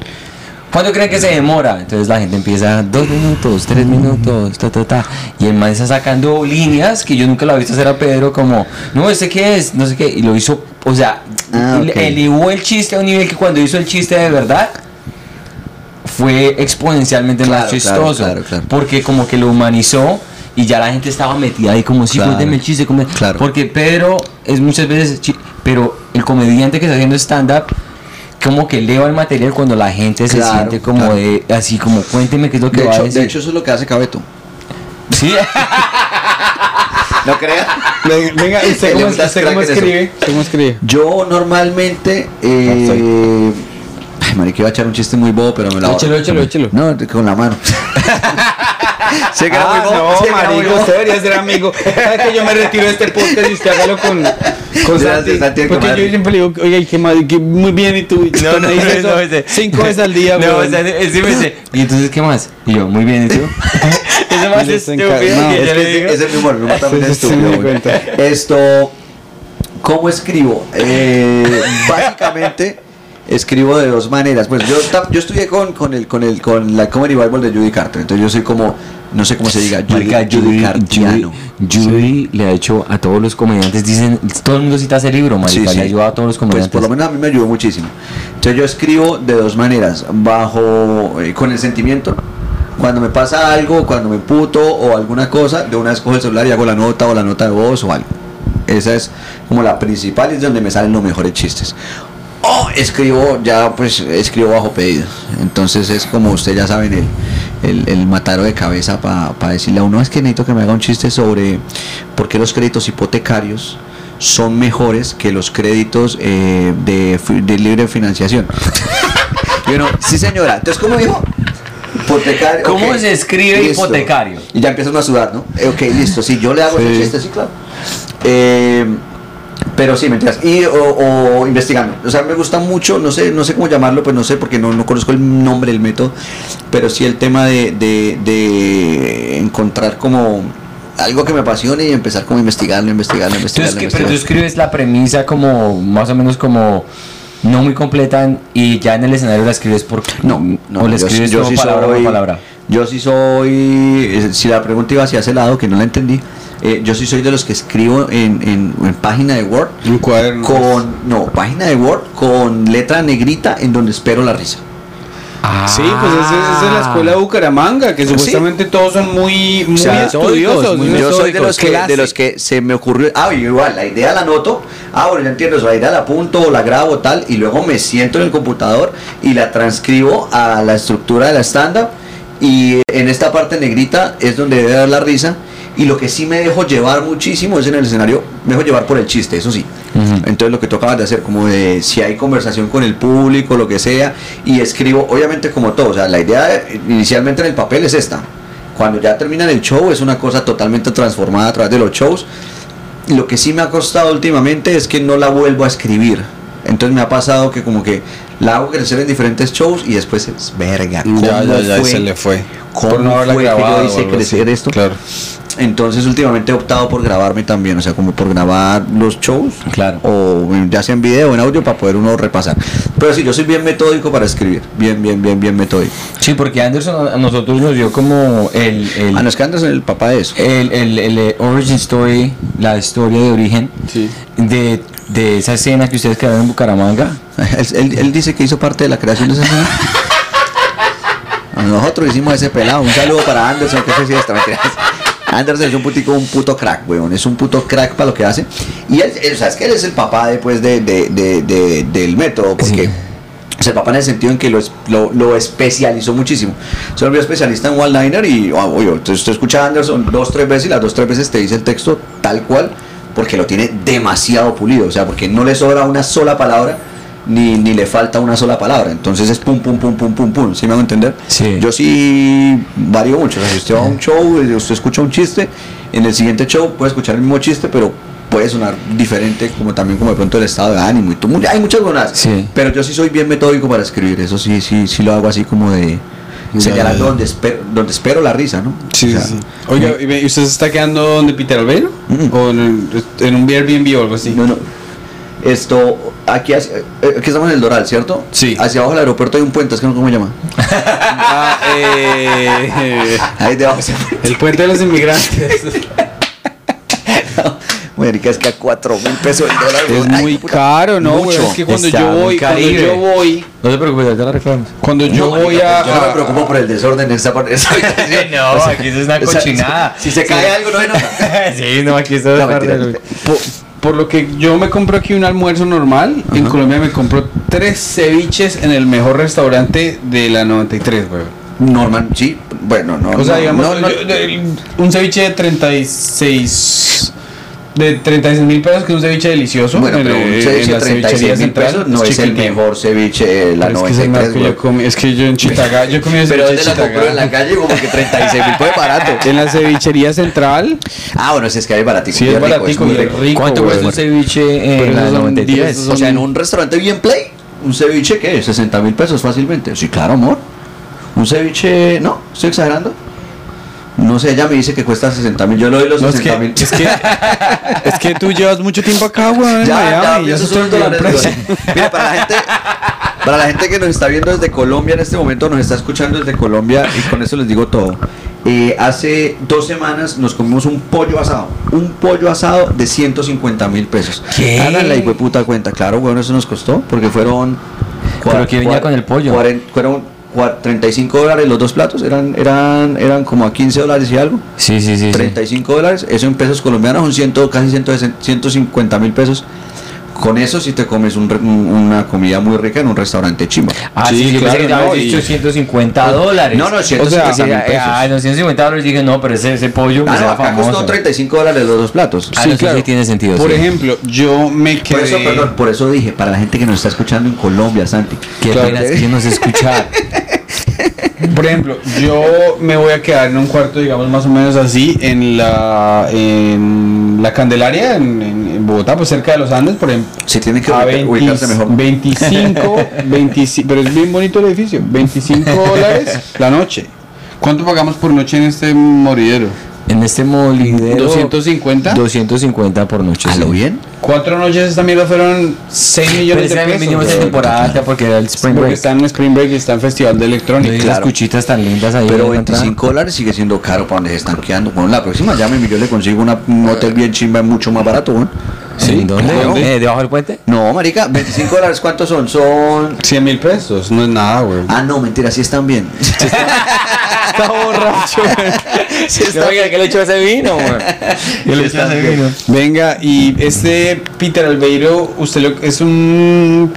¿cuánto creen que se demora? Entonces la gente empieza, dos minutos, tres minutos, ta, ta, ta. Y el man está sacando líneas que yo nunca lo había visto hacer a Pedro, como, no, ¿este qué es? No sé qué. Y lo hizo, o sea, Ah, ele- ok. elevó el chiste a un nivel que cuando hizo el chiste de verdad, fue exponencialmente Claro, más chistoso. claro, claro. Porque como que lo humanizó y ya la gente estaba metida ahí como si Claro. cuénteme el chiste. Porque Pedro es muchas veces, pero el comediante que está haciendo stand-up, como que eleva el material cuando la gente se siente como claro. de, así como cuénteme qué es lo que De va a hecho, decir. de hecho, eso es lo que hace Cabeto. sí. ¿No creas? Venga, ¿usted Le cómo, usted cómo escribe? ¿Usted cómo escribe? Yo normalmente. Eh, ay, marica, iba a echar un chiste muy bobo, pero me lo Échelo, échelo, échelo. No, con la mano. era Ah, no, muy marico, usted debería ser amigo. ¿Sabe que yo me retiro de este podcast y usted hágalo con, con Santi? Santi, Porque yo siempre le digo, oye, qué mal, que muy bien, y tú, y No, no, no, eso ese- cinco veces al día, No, o sea, sí me dice, ¿y entonces qué más? Y yo, muy bien, ¿y tú? Eso más Y les estúpido no, que es yo le digo. Ese es mi humor, mi humor también es estúpido. Esto, ¿cómo escribo? Eh, básicamente, escribo de dos maneras. Pues yo, yo estudié con, con, el, con, el, con la Comedy Bible de Judy Carter. Entonces yo soy como, no sé cómo se diga, Judy, Marica, Judy Judy. Judy- le ha hecho a todos los comediantes, dicen, todo el mundo cita ese libro, marica, Sí, sí. le ha ayudado a todos los Pues comediantes. por lo menos a mí me ayudó muchísimo. Entonces yo escribo de dos maneras, bajo eh, con el sentimiento. Cuando me pasa algo, cuando me puto o alguna cosa, de una vez cojo el celular y hago la nota o la nota de voz o algo. Esa es como la principal y es donde me salen los mejores chistes. O escribo, ya pues escribo bajo pedido. Entonces es como ustedes ya saben el, el, el matadero de cabeza para decirle a uno, es que necesito que me haga un chiste sobre por qué los créditos hipotecarios son mejores que los créditos eh, de, libre financiación. y uno, sí señora, entonces ¿cómo dijo? Hipotecario. ¿Cómo se escribe listo. hipotecario? Y ya empiezan a sudar, ¿no? Eh, ok, listo, sí, yo le hago ese Sí. chiste, sí, claro. Eh, pero sí, mentiras. Y o, o investigando. O sea, me gusta mucho, no sé, no sé cómo llamarlo, pues no sé, porque no, no conozco el nombre del método, pero sí el tema de, de, de encontrar como algo que me apasione y empezar como a investigarlo, investigarlo, investigarlo. Entonces, ¿qué- pero tú investigarlo. escribes la premisa como, más o menos como, no muy completa y ya en el escenario la escribes por... No, no, o la yo, escribes yo como sí palabra soy, por palabra. Yo sí soy, eh, si la pregunta iba hacia ese lado, que no la entendí, eh, yo sí soy de los que escribo en, en, en página de Word Un cuaderno. con, no, página de Word con letra negrita en donde espero la risa. Sí, pues esa, es la escuela de Bucaramanga, que supuestamente todos son muy, muy sea, estudiosos. muy yo soy de los, que, de los que se me ocurrió, ah, igual, la idea la anoto, ah, bueno, ya entiendo, eso, la idea la apunto o la grabo tal, y luego me siento en el computador y la transcribo a la estructura de la stand-up, y en esta parte negrita es donde debe dar la risa, y lo que sí me dejo llevar muchísimo es en el escenario, me dejo llevar por el chiste, eso sí. Entonces lo que tú acabas de hacer, como de si hay conversación con el público, lo que sea, y escribo, obviamente como todo, o sea, la idea eh, inicialmente en el papel es esta. Cuando ya terminan el show es una cosa totalmente transformada a través de los shows. Lo que sí me ha costado últimamente es que no la vuelvo a escribir. Entonces me ha pasado que como que la hago crecer en diferentes shows y después es verga. ¿cómo Ya, ya, ya, fue? se le fue. ¿Cómo Por no haberla fue que yo grabado hice crecer así. esto? Claro. Entonces últimamente he optado por grabarme también, o sea, como por grabar los shows, Claro. o ya sea en video o en audio para poder uno repasar. Pero sí, yo soy bien metódico para escribir, bien, bien, bien, bien metódico. Sí, porque Anderson a nosotros nos dio como el... el Ah, no es que Anderson es el papá de eso. el, el, el, eh, origin story, la historia de origen Sí. de, de esa escena que ustedes crearon en Bucaramanga. Él, él- él dice que hizo parte de la creación de esa escena. Nosotros hicimos ese pelado. Un saludo para Anderson, que sí está mentiras. Anderson es un putico, un puto crack, weón. Es un puto crack para lo que hace. Y él, él- o sea, es que él es el papá después de, de- de- de- del método, porque Sí. es el papá en el sentido en que lo, lo, lo especializó muchísimo. Se volvió especialista en one-liner y, ah, oye, entonces tú escuchas a Anderson dos, tres veces y las dos, tres veces te dice el texto tal cual, porque lo tiene demasiado pulido. O sea, porque no le sobra una sola palabra ni, ni le falta una sola palabra. Entonces es pum, pum, pum, pum, pum, pum. ¿Sí me hago entender? Sí. Yo sí varío mucho. O sea, si usted va a un show y usted escucha un chiste, en el siguiente show puede escuchar el mismo chiste, pero puede sonar diferente, como también como de pronto el estado de ánimo y todo. Hay muchas cosas. Sí. Pero yo sí soy bien metódico para escribir. Eso sí, sí, sí lo hago así como de señalando donde espero, donde espero la risa, ¿no? Sí, O sea, sí. Oiga, ¿y ve- ¿y usted se está quedando donde Peter Albero? Mm. ¿O en, el- en un Airbnb o algo así? No, no. Esto, aquí, hacia- eh, aquí estamos en el Doral, ¿cierto? Sí. Hacia abajo del aeropuerto hay un puente, es que no sé cómo se llama. Ah, eh, Ahí debajo se el puente de los inmigrantes. Es que a 4 mil pesos el dólar. es weón. Ay, muy puta. caro, ¿no? güey? Mucho. Es que cuando Está yo voy, cuando yo voy, No se preocupe, ahorita la reclamamos. cuando yo No, voy a... Yo no me preocupo por el desorden en esta parte. No, O sea, aquí eso es una o sea, cochinada. Si, si se cae algo, no se nota. sí, no, aquí eso es No, mentira, mentira. por, por lo que yo me compro aquí un almuerzo normal, en Colombia me compro tres ceviches en el mejor restaurante de la 93, güey. Normal, sí. Bueno, no. O sea, digamos, no, no. yo- de- un ceviche de 36 de 36 mil pesos, que es un ceviche delicioso. Bueno, en, pero un ceviche la de cevichería 36 mil central, pesos no es el mejor ceviche de la Pero es que es el 93, más que güey. yo comí. Es que yo en Chitaga, yo comí ese Pero ceviche ¿dónde en la compró en la calle? Como que 36 mil fue barato. En la cevichería central. Ah, bueno, si es que hay baratico. Sí, es baratico rico. rico. ¿Cuánto cuesta un ceviche en la esos son 93? 10, esos O sea, en un restaurante bien play, un ceviche, ¿qué? 60 mil pesos fácilmente. Sí, claro, amor. Un ceviche, no, estoy exagerando. No sé, ella me dice que cuesta 60 mil. Yo le doy los No, es 60 que, mil. es, que, es que tú llevas mucho tiempo acá, weón, Ya, ya, ya. Mira, para la gente, para la gente que nos está viendo desde Colombia en este momento, nos está escuchando desde Colombia y con eso les digo todo. Eh, hace dos semanas nos comimos un pollo asado, un pollo asado de 150 mil pesos. ¿Qué? Hagan la hijo de puta cuenta, claro, bueno, eso nos costó porque fueron. ¿Pero qué venía con el pollo? fueron 35 dólares los dos platos, eran, eran, eran como a 15 dólares y algo. Sí, sí, sí. sí. 35 dólares, eso en pesos colombianos son 100, casi 160 150 mil pesos. Con eso si te comes un una comida muy rica en un restaurante chimba. Ah, sí, Sí, yo pensé que claro, te habías no, dicho y- 150 dólares. No, no, o 150 sea, mil ah, pesos. ah, no, 150 dólares dije, no, pero ese, ese pollo Ah, no, sea acá famoso. costó 35 dólares los dos platos. Ah, no, eso sí tiene sentido, Por sí. ejemplo, yo me Por quedé... eso, perdón, por eso dije, para la gente que nos está escuchando en Colombia, Santi. Qué Claro. pena es que nos escuchar. Por ejemplo, yo me voy a quedar en un cuarto, digamos, más o menos así, en la, en la Candelaria, en, en- en Bogotá, pues cerca de los Andes, por ejemplo. Si tienen que A ubicar- 20 ubicarse mejor. 25, 25, pero es bien bonito el edificio, 25 dólares la noche. ¿Cuánto pagamos por noche en este moridero? En este molidero. 250. 250 por noche. ¿A sí. lo bien? Cuatro noches esta mierda fueron 6 Pero millones ese de pesos. vinimos en weón. temporada alta porque era el Spring Porque Break. está en Spring Break y está en Festival de Electrónica. esas claro. cuchitas tan lindas ahí. Pero en la entrada. 25 dólares sigue siendo caro para donde se están quedando. Bueno, la próxima llámeme y yo le consigo una- un hotel bien chimba mucho más barato, ¿no? ¿En dónde? ¿Dónde? Eh, ¿Debajo del puente? No, marica, 25 dólares, ¿cuántos son? Son... 100 mil pesos, no es nada, güey. Ah, no, mentira, sí están bien. está borracho, Sí No, están oiga, ¿qué le echó ese vino, güey? ¿Qué le echó ese vino? Venga, y este Peter Albeiro, ¿usted lo- es un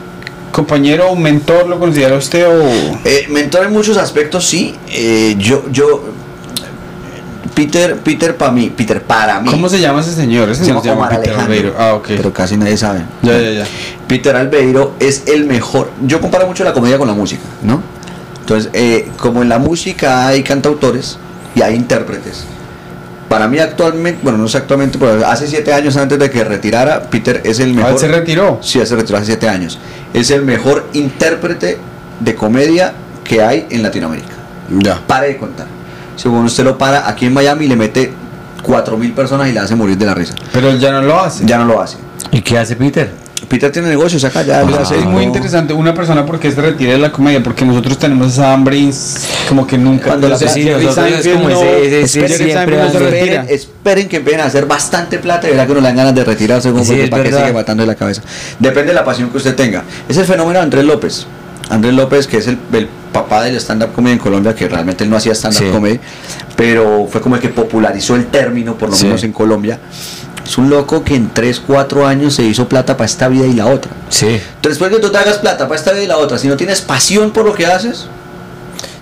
compañero, un mentor, lo considera usted o...? Eh, mentor en muchos aspectos, sí. Eh, yo, yo, Peter, Peter para mí, Peter para mí. ¿Cómo se llama ese señor? Ese Se llama Omar Peter Alejandro. Albeiro. Ah. Pero casi nadie sabe. Ya, ya, ya. Peter Albeiro es el mejor. Yo comparo mucho la comedia con la música, ¿no? Entonces, eh, como en la música hay cantautores y hay intérpretes. Para mí actualmente, bueno, no sé actualmente, pero hace siete años antes de que retirara, Peter es el Ah, mejor. él se retiró. Sí, se retiró hace siete años. Es el mejor intérprete de comedia que hay en Latinoamérica. Ya. Pare de contar. Según usted lo para, aquí en Miami le mete cuatro mil personas y le hace morir de la risa. Pero él ya no lo hace. Ya no lo hace. ¿Y qué hace Peter? Peter tiene negocios acá, ya Ah, hace. es muy interesante. Una persona porque se retira de la comedia, porque nosotros tenemos esa hambre como que nunca. Cuando la- sí. Esperen, esperen que empiecen a hacer bastante plata y verá que no le dan ganas de retirarse como Sí, para que sigue matando de la cabeza. Depende de la pasión que usted tenga. Es el fenómeno de Andrés López. Andrés López, que es el, el papá del stand-up comedy en Colombia, que realmente él no hacía stand-up Sí. comedy, pero fue como el que popularizó el término, por lo Sí. menos en Colombia. Es un loco que en 3, 4 años se hizo plata para esta vida y la otra. Sí. Entonces, después que tú te hagas plata para esta vida y la otra, si no tienes pasión por lo que haces,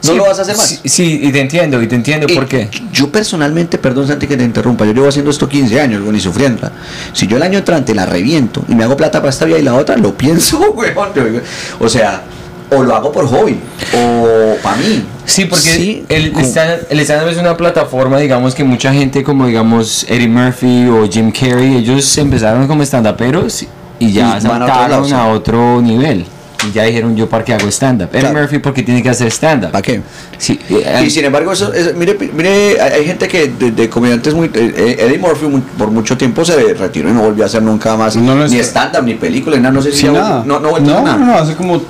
no Sí, lo vas a hacer más. Sí, sí, y te entiendo, y te entiendo Y por qué. Yo personalmente, perdón Santi que te interrumpa, yo llevo haciendo esto 15 años, güey, ni sufriendo. Si yo el año entrante la reviento y me hago plata para esta vida y la otra, lo pienso, weón. O sea, o lo hago por hobby, o para mí. Sí, porque Sí, el, stand, el stand-up es una plataforma, digamos, que mucha gente como, digamos, Eddie Murphy o Jim Carrey, ellos empezaron como stand-uperos y ya Y van a otro saltaron a otro nivel. Y ya dijeron, yo para qué hago stand-up. Eddie Claro. Murphy porque tiene que hacer stand-up. ¿Para qué? Sí, eh, Y sin embargo, eso, es- mire, mire, hay gente que de, de comediantes muy. eh, Eddie Murphy mu- por mucho tiempo se retiró y no volvió a hacer nunca más No lo ni es- stand-up, ni película, ni nada. No sé si Sin ya- nada. No, no, no, nada. no, no, hace como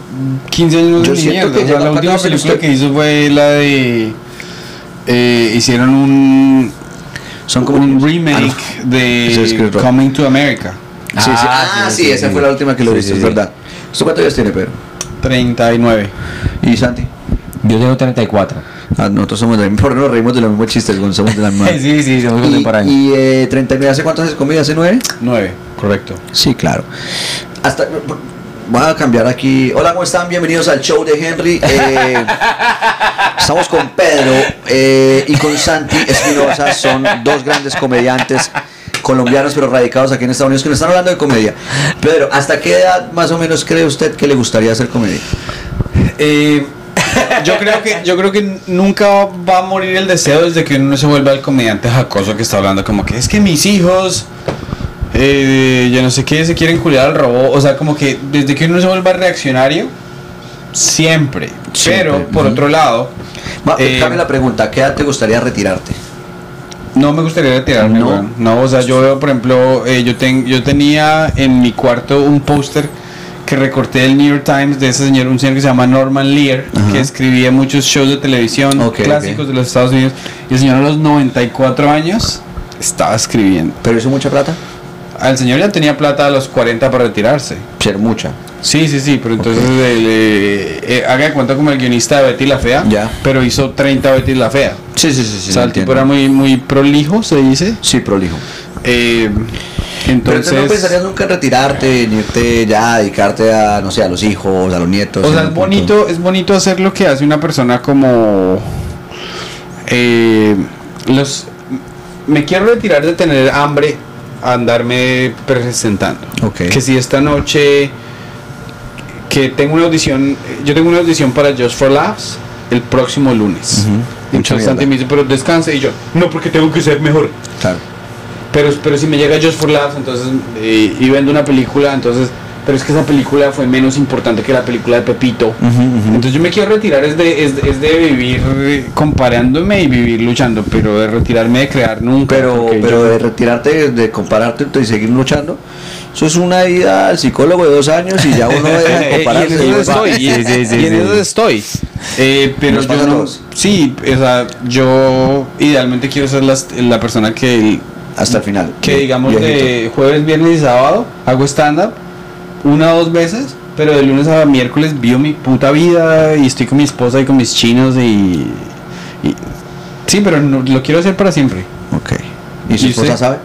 15 años no Yo hizo siento mierda. que O sea, lleva la última película usted- que hizo fue la de. eh, hicieron un. Son como un remake Ah, no. De. Coming to America. Sí, sí. Ah, Ah, sí, sí, sí, esa sí. fue la última que lo sí, es sí. verdad. ¿Usted cuántos años tiene, Pedro? 39. ¿Y Santi? yo tengo 34. Ah, nosotros somos de la misma, nos reímos de los mismos chistes, cuando somos de la misma. sí, sí, somos Y, contemporáneos. y eh, 39, ¿hace cuántos haces comida? ¿Hace nueve? 9, correcto. Sí, claro. Hasta, voy a cambiar aquí. Hola, ¿cómo están? Bienvenidos al show de Henry. Eh, estamos con Pedro eh, y con Santi Espinosa. Son dos grandes comediantes colombianos, pero radicados aquí en Estados Unidos, que nos están hablando de comedia. Pedro, ¿hasta qué edad más o menos cree usted que le gustaría hacer comedia? Eh, yo creo que yo creo que nunca va a morir el deseo desde que uno no se vuelva el comediante jacoso que está hablando como que es que mis hijos eh, yo no sé qué se quieren culiar al robot o sea como que desde que uno se vuelva reaccionario siempre, Siempre, pero por ujú. otro lado Eh, cambia la pregunta, ¿a qué edad te gustaría retirarte? No me gustaría retirarme, No. weón. No, o sea, yo veo, por ejemplo, eh, yo, ten- yo tenía en mi cuarto un póster que recorté del New York Times de ese señor, un señor que se llama Norman Lear, Ajá. que escribía muchos shows de televisión Ok, clásicos de los Estados Unidos. Y el señor a los 94 años estaba escribiendo. ¿Pero hizo mucha plata? Al señor ya tenía plata a los 40 para retirarse. Ser mucha. Sí, sí, sí, pero entonces eh, le- eh, haga de cuenta como el guionista de Betty la Fea, Ya. pero hizo 30 Betty la Fea. Sí, sí, sí. sí o sea, el tipo era muy, muy prolijo, se dice. Sí, prolijo. Eh, Pero entonces, entonces no pensarías nunca en retirarte, en irte ya a dedicarte a, no sé, a los hijos, a los nietos. o sea, es punto? bonito, es bonito hacer lo que hace una persona como eh, los me quiero retirar de tener hambre a andarme presentando. Ok. Que si esta noche que tengo una audición, yo tengo una audición para Just for Laughs el próximo lunes. Ujú. Mucha mierda. me dice, pero descanse y yo, no porque tengo que ser mejor. Claro. Pero, pero si me llega Just for Laughs, entonces, eh, y vendo una película, entonces, pero es que esa película fue menos importante que la película de Pepito. Entonces yo me quiero retirar es de, es, es de vivir comparándome y vivir luchando, pero de retirarme de crear nunca. Pero, pero yo- de retirarte, de compararte y seguir luchando, eso es una ida al psicólogo de dos años y ya uno deja de Eh, y en compararse. eso estoy, y, Sí, sí, sí, y en sí. eso estoy. Eh, pero yo a no, sí, o sea, yo idealmente quiero ser las- la persona que, Hasta el final. que digamos de jueves, viernes y sábado hago stand-up una o dos veces, pero de lunes a miércoles vivo mi puta vida y estoy con mi esposa y con mis chinos y... y- sí, pero no- lo quiero hacer para siempre. Ok. ¿Y su ¿Y esposa usted? sabe?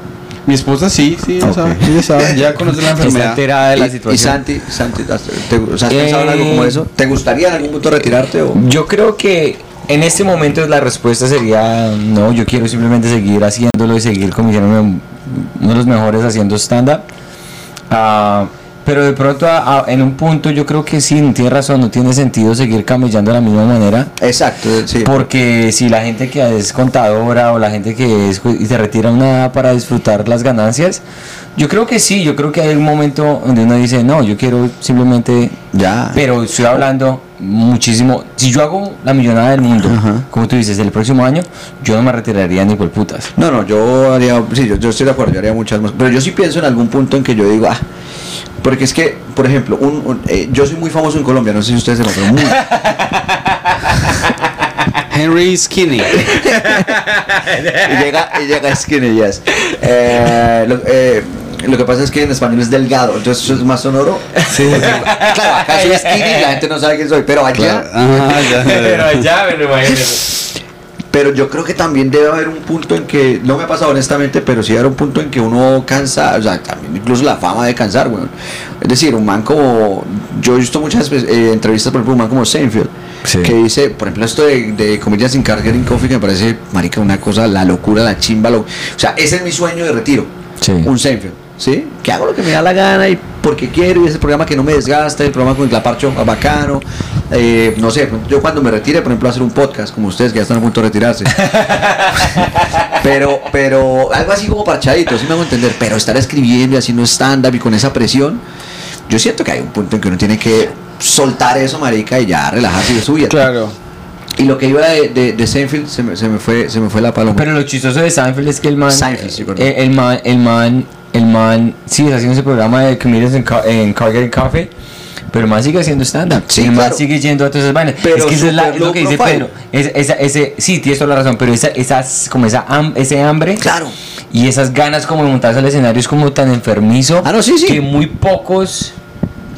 Mi esposa sí, sí, ya Ok. sabe, ella sabe, ya conoce la Está enfermedad. enterada de la ¿Y- situación. ¿Y Santi? Santi ¿te, o sea, ¿Has Eh, pensado en algo como eso? ¿Te gustaría en algún punto retirarte? O? Yo creo que en este momento la respuesta sería no, yo quiero simplemente seguir haciéndolo y seguir convirtiéndome uno de los mejores haciendo stand-up. Ah, pero de pronto a- a- en un punto yo creo que sí, tiene razón, no tiene sentido seguir camellando de la misma manera. Exacto, sí. Porque si la gente que es contadora o la gente que es y se retira una para disfrutar las ganancias, yo creo que sí, yo creo que hay un momento donde uno dice, no, yo quiero simplemente Ya. pero estoy hablando muchísimo. Si yo hago la millonada del mundo, Ajá. como tú dices, el próximo año, yo no me retiraría ni por putas. No, no, yo haría, sí, yo, yo estoy de acuerdo, yo haría muchas más. Pero yo sí pienso en algún punto en que yo digo, ah, porque es que, por ejemplo, un, un- eh, yo soy muy famoso en Colombia, no sé si ustedes se lo pero muy. Henry Skinny. y llega, y llega Skinny, yes. Eh, lo, eh, lo que pasa es que en español es delgado, entonces eso es más sonoro. Sí. Claro, acá soy Skinny y la gente no sabe quién soy, pero allá. Claro. Ajá, ya, ya. ya me lo imagino. Pero yo creo que también debe haber un punto en que, no me ha pasado honestamente, pero sí haber un punto en que uno cansa, o sea, también incluso la fama de cansar, weón. Es decir, un man como, yo he visto muchas eh, entrevistas, por ejemplo, un man como Seinfeld, Sí. que dice, por ejemplo, esto de, de Comedians in Car Getting Coffee, que me parece, marica, una cosa, la locura, la chimba, lo- o sea, ese es mi sueño de retiro, Sí. un Seinfeld, ¿sí? Que hago lo que me da la gana y porque quiero, y es el programa que no me desgasta, el programa con el claparcho bacano, eh, no sé, yo cuando me retire, por ejemplo, hacer un podcast, como ustedes que ya están a punto de retirarse. pero, pero algo así como parchadito, sí me hago entender, pero estar escribiendo y haciendo stand-up y con esa presión, yo siento que hay un punto en que uno tiene que soltar eso, marica, y ya relajarse de su vida. Claro. Y lo que iba de, de, de Seinfeld se me, se me fue, se me fue la paloma. Pero lo chistoso de Seinfeld es que el man. Seinfeld, sí, perdón. eh, el man, el man, el man, sí, está haciendo ese programa de Comedians en, en Getting Coffee. Pero el man sigue haciendo stand-up. Sí, el man claro. sigue yendo a todas esas vainas. Pero es que eso es, la- es lo que dice profile. Pedro. Es- esa- ese, sí, tienes toda la razón. Pero esa, esas, como esa ham- ese hambre. Claro. Y esas ganas como de montarse al escenario es como tan enfermizo. Ah, no, sí, sí. Que muy pocos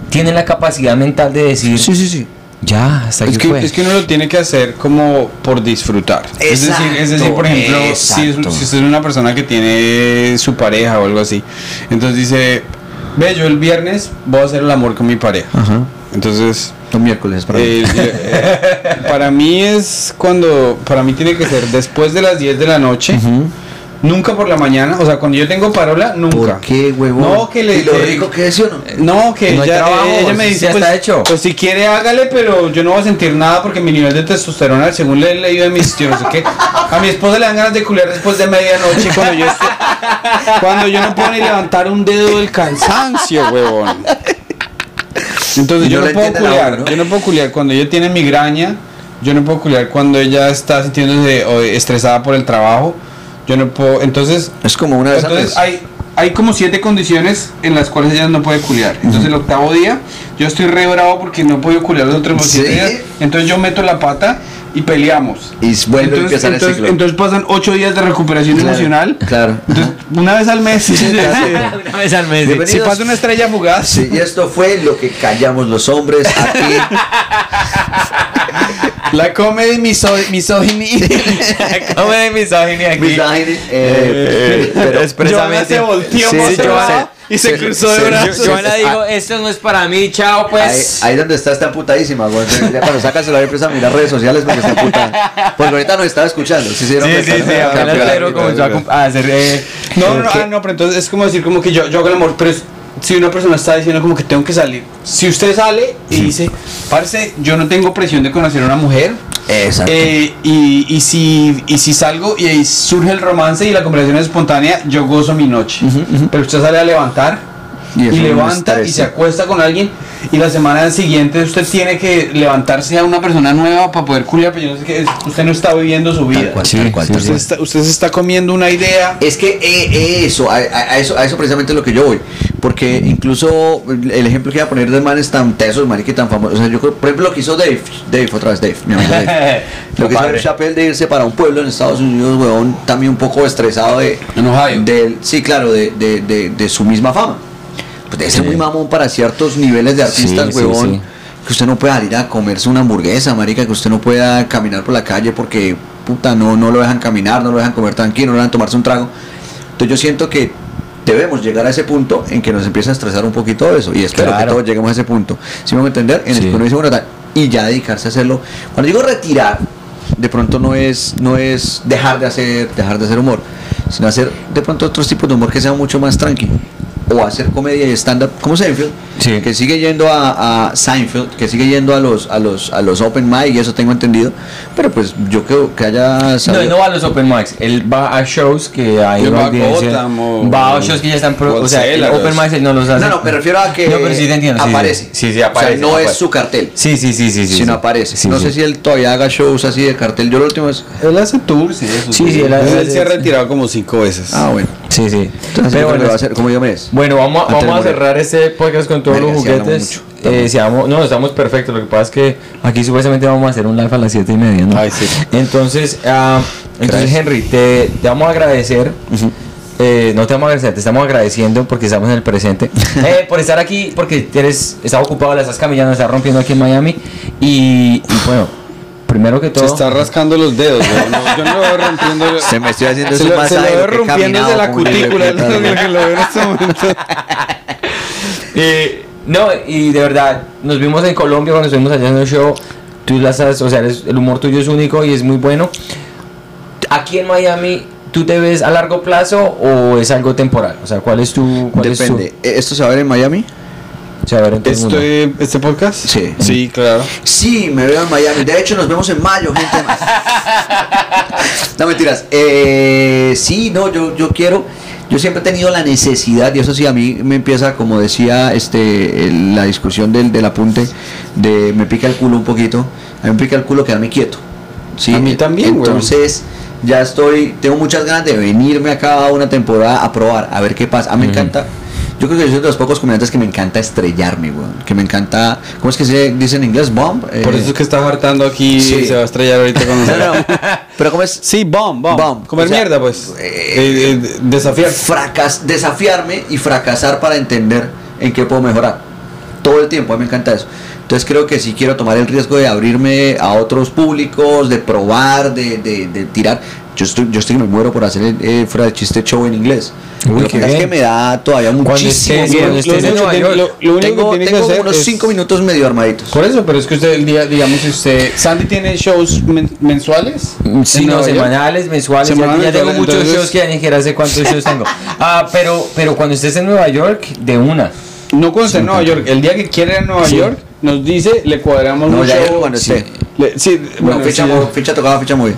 tienen la capacidad mental de decir. Sí, sí, sí. Ya, hasta Es que, fue. es que uno lo tiene que hacer como por disfrutar. es decir, es decir, por ejemplo, si, es- Exacto. si usted es una persona que tiene su pareja o algo así, entonces dice, ve, yo el viernes voy a hacer el amor con mi pareja. Ajá. Entonces, Los miércoles, para mí. eh, eh, para mí es cuando, para mí tiene que ser después de las 10 de la noche, nunca por la mañana, o sea, cuando yo tengo parola, nunca. ¿Por qué, huevón? No, que le... ¿Y lo que- rico que es, sí o no? no, que No ella, trabajo, ella me dice, ya pues, está hecho. pues si quiere hágale, pero yo no voy a sentir nada porque mi nivel de testosterona, según le he leído de mis no sé qué, a mi esposa le dan ganas de culiar después de medianoche cuando yo estoy, cuando yo no puedo ni levantar un dedo del cansancio, huevón. Entonces yo no puedo culiar, hora, ¿no? yo no puedo culiar cuando ella tiene migraña, yo no puedo culiar cuando ella está sintiéndose o, estresada por el trabajo. Yo no puedo, entonces, Es como una vez al entonces mes. hay, hay como siete condiciones en las cuales ella no puede culiar. Entonces el octavo día, yo estoy re bravo porque no podido culiar los otros siete ¿Sí? días. Entonces yo meto la pata y peleamos. Y vuelve a entonces, empezar el entonces, ciclo. entonces pasan ocho días de recuperación Claro, emocional. claro. Entonces, una vez al mes. sí, sí, sí. Una vez al mes. Si pasa una estrella fugaz. Sí, y esto fue lo que callamos los hombres aquí. La comedy miso misogyny. ¿Cómo de misoginia aquí? Misogyny, eh, pero expresamente. Joana se volteó Sí, Joana- y se cruzó de sí, brazos. Joana dijo, esto no es para mí, chao ahí, pues. ahí donde está está emputadísima, güey. Cuando saca el celular empieza a mirar redes sociales porque está emputada. Porque ahorita nos estaba escuchando. Sí, sí, Sí, sí, sí, apenas Pedro comenzó a hacer... eh, No, no, no, ah, no, pero entonces es como decir como que yo, yo hago el amor, pero es- si una persona está diciendo como que tengo que salir, si usted sale y dice, parce, yo no tengo presión de conocer a una mujer, Exacto. eh, y, y, si, y si salgo y ahí surge el romance y la conversación es espontánea, yo gozo mi noche. Pero usted sale a levantar Y levanta y se acuesta con alguien y la semana siguiente usted tiene que levantarse a una persona nueva para poder culiar, pero yo no sé qué, usted no está viviendo su vida. Tal cual, Sí, tal cual, tal. Usted, está, usted se está comiendo una idea. Es que eh, eso, a, a- eso, a eso precisamente es lo que yo voy. Porque incluso el ejemplo que iba a poner de manes tan tesos, marica, y tan famosos. O sea, yo creo, por ejemplo, lo que hizo Dave, Dave, otra vez Dave, mi amigo Dave. Lo que hizo. Dave Chappelle de irse para un pueblo en Estados Unidos, weón, también un poco estresado de. En Ohio. del- sí, claro, de, de, de, de su misma fama. Pues debe ser Sí. muy mamón para ciertos niveles de artistas, Sí, sí, sí. Que usted no pueda ir a comerse una hamburguesa, marica, que usted no pueda caminar por la calle porque, puta, no, no lo dejan caminar, no lo dejan comer tranquilo, no lo dejan tomarse un trago. Entonces yo siento que debemos llegar a ese punto en que nos empieza a estresar un poquito eso. Y espero Claro. que todos lleguemos a ese punto. Si me voy a entender, en el Sí. que uno dice, bueno, y ya dedicarse a hacerlo. Cuando digo retirar, de pronto no es, no es dejar de hacer, dejar de hacer humor, sino hacer de pronto otros tipos de humor que sea mucho más tranquilo. O hacer comedia y stand-up, como Seinfeld, Sí. que sigue yendo a, a Seinfeld, que sigue yendo a los, a los, a los open mic, y eso tengo entendido. Pero pues yo creo que haya No, sabido- él no va a los open mics, él va a shows que hay Él va o- Va a shows que ya están pro, o sea, el open mics él no los hace. No, no, me refiero a que No, pero sí te entiendo, sí, aparece. Sí, sí, aparece. O sea, no aparece. es su cartel, Sí, sí, sí, sí, sí. sino sí. aparece. Sí, no sí. sé si él todavía haga shows así de cartel. Yo lo último es. Él hace tours eso. Sí, sí, él hace- Él se ha retirado como cinco veces. Ah, bueno. Sí, sí. Entonces, Pero bueno, va a ser como yo me es. Bueno, vamos, a- vamos cerrar este podcast con todos Verga, los juguetes. Eh, si vamos- no, estamos perfectos. Lo que pasa es que aquí supuestamente vamos a hacer un live a las 7 y media, ¿no? Ay, sí. Entonces, ah, entonces. Henry, te, te vamos a agradecer. Eh, no te vamos a agradecer, te estamos agradeciendo porque estamos en el presente. Eh, por estar aquí, porque eres, estás ocupado, la estás camillando, estás rompiendo aquí en Miami. Y, y bueno, primero que Se todo. está rascando los dedos. güey. No, yo no lo veo rompiendo. Se me estoy haciendo Se ese lo, se lo masaje veo rompiendo desde la cutícula. Es lo que lo veo en este momento. Eh, no, y de verdad, nos vimos en Colombia cuando estuvimos allá en el show. Tú las has, o sea, el humor tuyo es único y es muy bueno. Aquí en Miami, ¿tú te ves a largo plazo o es algo temporal? O sea, ¿cuál es tu. Cuál Depende. ¿E- ¿Esto se va a ver en Miami? En todo el mundo. Este, ¿Este podcast? Sí. Sí, claro. Sí, me veo en Miami. De hecho, nos vemos en mayo, gente. no mentiras. Eh, sí, no, yo, yo quiero. Yo siempre he tenido la necesidad, y eso sí, a mí me empieza, como decía este el- la discusión del, del apunte, de me pica el culo un poquito. A mí me pica el culo quedarme quieto. ¿sí? A mí también, güey. Entonces, ya estoy, tengo muchas ganas de venirme acá a una temporada a probar, a ver qué pasa. A mí me encanta. Yo creo que yo soy de los pocos comediantes que me encanta estrellarme, weón. Que me encanta. ¿Cómo es que se dice en inglés? Bomb. Eh, Por eso es que está hartando aquí sí. y se va a estrellar ahorita cuando No, no. Pero ¿cómo es? Sí, bomb, bomb. Bomb. Comer O sea, mierda, pues. eh, Eh, eh, desafiar. Fracas, desafiarme y fracasar para entender en qué puedo mejorar. Todo el tiempo, a mí me encanta eso. Entonces creo que si quiero tomar el riesgo de abrirme a otros públicos, de probar, de, de, de tirar. Yo estoy, yo estoy que me muero por hacer el, eh, fuera de chiste show en inglés. Uy, lo que pasa es bien. que me da todavía muchísimo Lo único Tengo, que tiene tengo que hacer unos es- 5 minutos medio armaditos. Por eso, pero es que usted el día, digamos, usted. Sandy tiene shows men- mensuales. Sí, en no, semanales, mensuales. ya- Semanales, ya, tengo mensuales, muchos entonces- shows que ya ni siquiera sé cuántos shows tengo. Ah, pero, pero cuando estés en Nueva York, de una. No cuando esté en Nueva York. El día que quiera ir a Nueva Sí. York, nos dice, le cuadramos No, un ya show. cuando esté. Le- sí, Bueno, bueno, ficha, sí, tocada, ficha muy.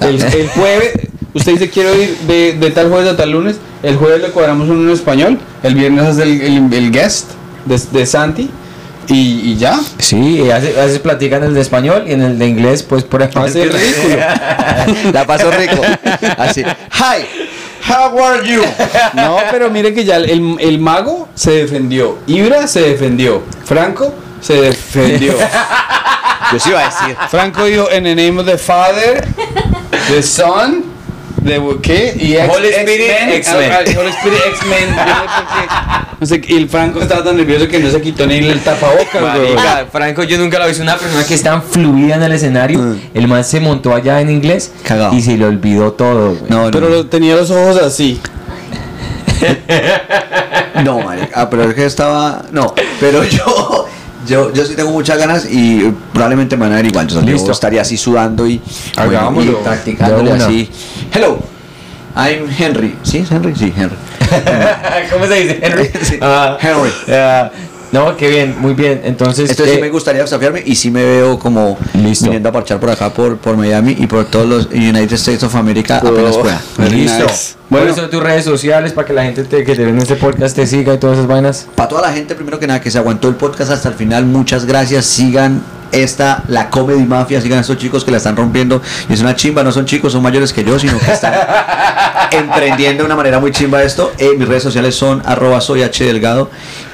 El, el jueves, usted dice quiero ir de, de tal jueves a tal lunes. El jueves le cuadramos uno en español. El viernes es el, el, el guest de, de Santi. Y, y ya. Sí, a veces, platican el de español y en el de inglés, pues por ejemplo. Hace ridículo. La pasó rico. Así. Hi. How are you? No, pero mire que ya el, el mago se defendió. Ibra se defendió. Franco se defendió. Yo sí iba a decir. Franco dijo en the name of the Father, the Son, the ¿qué? Y ex- Holy Spirit, X-Men. X-Men. Ah, Holy Spirit X-Men. Yo no sé y el Franco estaba tan nervioso que no se quitó ni el tapabocas. Marica, Franco, yo nunca lo he visto una persona que es tan fluida en el escenario. Mm. El man se montó allá en inglés Cagao. y se le olvidó todo, güey. No, Pero no. lo- tenía los ojos así. No, marica. Ah, pero es que estaba. No, pero yo. Yo, yo sí tengo muchas ganas y probablemente me van a ver igual. Yo Listo. estaría así sudando y, Hagámoslo. y practicándole así. Hello, I'm Henry. ¿Sí es Henry? Sí, Henry. ¿Cómo se dice? Henry. Sí, Ah, Henry. ah, no, qué bien, muy bien. Entonces, Entonces eh, sí me gustaría desafiarme y sí me veo como Listo. viniendo a parchar por acá, por, por Miami y por todos los United States of America apenas Oh. pueda. Very listo. nice. Bueno, Bueno. son tus redes sociales para que la gente te, que te ve en este podcast te siga y todas esas vainas. Para toda la gente, primero que nada, que se aguantó el podcast hasta el final, muchas gracias. Sigan esta, la Comedy Mafia, sigan a estos chicos que la están rompiendo. Y es una chimba, no son chicos, son mayores que yo, sino que están emprendiendo de una manera muy chimba esto. Eh, mis redes sociales son arroba soy H Delgado.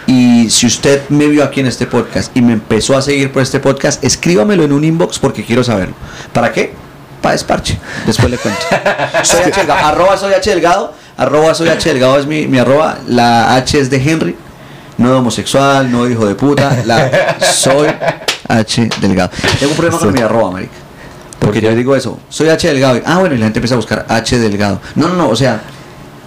Y si usted me vio aquí en este podcast y me empezó a seguir por este podcast, escríbamelo en un inbox porque quiero saberlo. ¿Para qué? Para desparche. Después le cuento. Soy H Delgado. Arroba soy H Delgado. Arroba soy H Delgado es mi, mi arroba. La H es de Henry. No de homosexual, no hijo de puta. La soy H Delgado. Tengo un problema con mi arroba, marica. Porque yo digo eso, soy H Delgado. y- ah, bueno, y la gente empieza a buscar H Delgado. No, no, no, o sea,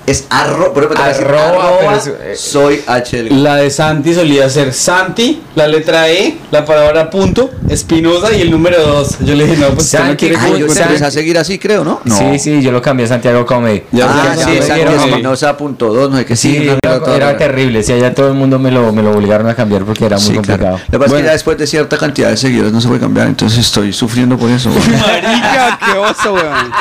es arro, por ejemplo, Arroba, arroba, es- eh, soy H Delgado. La de Santi solía ser Santi, la letra E, la palabra punto, Espinosa y el número 2. Yo le dije, no, pues usted no Santi, quiere Ay, yo Santi. empecé a seguir así, creo, ¿no? No. Sí, sí, yo lo cambié a Santiago Comedy. Ya, ah, sí, Santi ya, Espinosa punto no sé qué, sí, Sí, no, era, terrible. Sí, allá todo el mundo me lo, me lo obligaron a cambiar porque era muy Sí, complicado. claro. Lo que pasa es que ya después de cierta cantidad de seguidores no se puede cambiar, entonces estoy sufriendo por eso. Marica, qué oso, weón.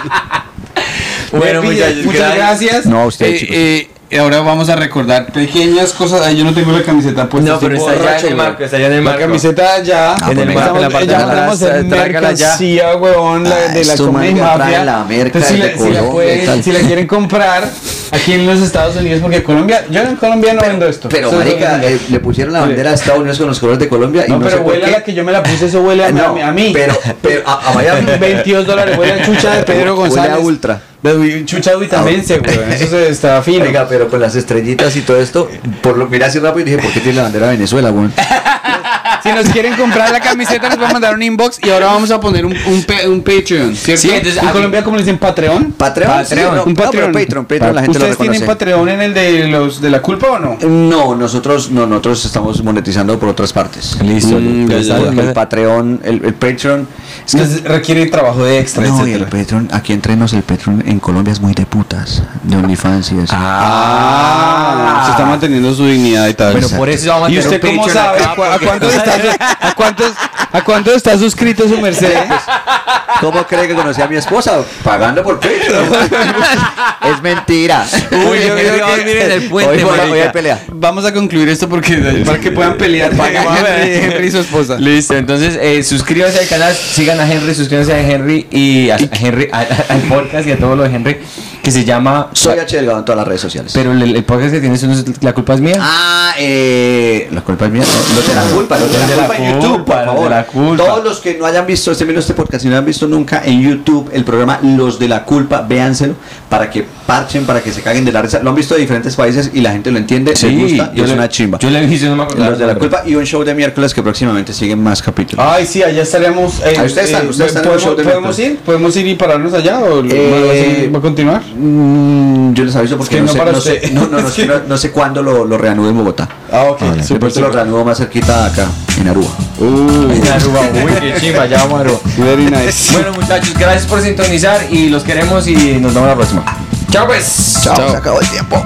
Bueno, muchachos, muchas gracias. No, a usted, Eh, chicos. eh, ahora vamos a recordar pequeñas cosas. Ay, yo no tengo la camiseta puesta. No, pero está allá en el marco, está allá en el La marco. camiseta ya. Ah, En el pues marco, en la parte de ya atrás, a ya. mercancía, huevón, la, Ah, de la Comedy Mafia. la merca Entonces, si, de la, si, la pueden- si la quieren comprar aquí en los Estados Unidos, porque Colombia, yo en Colombia no vendo esto. Pero, es marica, eh, le pusieron la bandera de Estados Unidos con los colores de Colombia y no, no, sé pero por huele a la que yo me la puse, eso huele a, Eh, no, a, a mí. Pero, pero a, a Miami. 22 dólares, huele a chucha de Pedro Huele González. a ultra. De chucha duitamense, weón. Eso se está fino. Oiga, pero con las estrellitas y todo esto, por lo miré así rápido y dije, ¿por qué tiene la bandera de Venezuela, weón? Si nos quieren comprar la camiseta, nos van a mandar un inbox y ahora vamos a poner un, un, un Patreon, ¿cierto? Sí, entonces, en Colombia, ¿cómo le dicen Patreon? Patreon, Patreon, sí, no, un no, pero Patreon. Patreon, Patreon la gente lo ¿Ustedes tienen. Patreon en el de los de la culpa o no? No, nosotros no, nosotros estamos monetizando por otras partes. Listo. Mm, El Patreon, el, el Patreon. Es que requiere trabajo de extra, no, y el. Patreon, aquí entre nos, el Patreon en Colombia es muy de putas, de OnlyFans y eso. Ah, se está manteniendo su dignidad y tal. Bueno, por eso vamos a ¿Y usted cómo sabe? acá, ¿A, porque- cuánto está, a, cuántos, ¿A cuánto está suscrito su merced? ¿Cómo cree que conocí a mi esposa? Pagando por Patreon. es mentira. Uy, yo creo que miren el puente, Hoy, por la- hoy marica. hay pelea. Vamos a concluir esto porque para que puedan pelear Henry, Henry y su esposa. Listo, entonces eh, suscríbanse al canal, sigan a Henry, suscríbanse a Henry y a, a Henry, a- a- al podcast y a todo lo de Henry que se llama Soy H. Delgado en todas las redes sociales. Pero el, el podcast que tienes La culpa es mía. Ah, eh, la culpa es mía. no, de la culpa, los de la, la culpa en YouTube, culpa, por favor. la culpa. Todos los que no hayan visto este, este podcast, si no han visto nunca en YouTube el programa Los de la culpa, véanselo para que parchen, para que se caguen de la risa. Lo han visto de diferentes países y la gente lo entiende, les gusta y yo es le- una chimba. Yo le dije, no me acuerdo. Los de la culpa y un show de miércoles que próximamente siguen más capítulos. Ay, sí, allá estaremos. eh, ustedes están- ustedes están en el ¿podemos, show de ¿Podemos miércoles. ir? ¿Podemos ir y pararnos allá o Eh, va a continuar? Mm, yo les aviso porque que no, no sé, para no, sé, usted. no, no, no, sé- no- no sé cuándo lo, lo reanudo en Bogotá. Ah, ok. De pronto lo reanudo más cerquita acá, en Aruba. En Aruba, uy, qué chimba, ya vamos a Aruba. Very nice. Bueno, muchachos, gracias por sintonizar y los queremos y nos vemos la próxima. Chao, pues. Chao, Chao. se acabó el tiempo.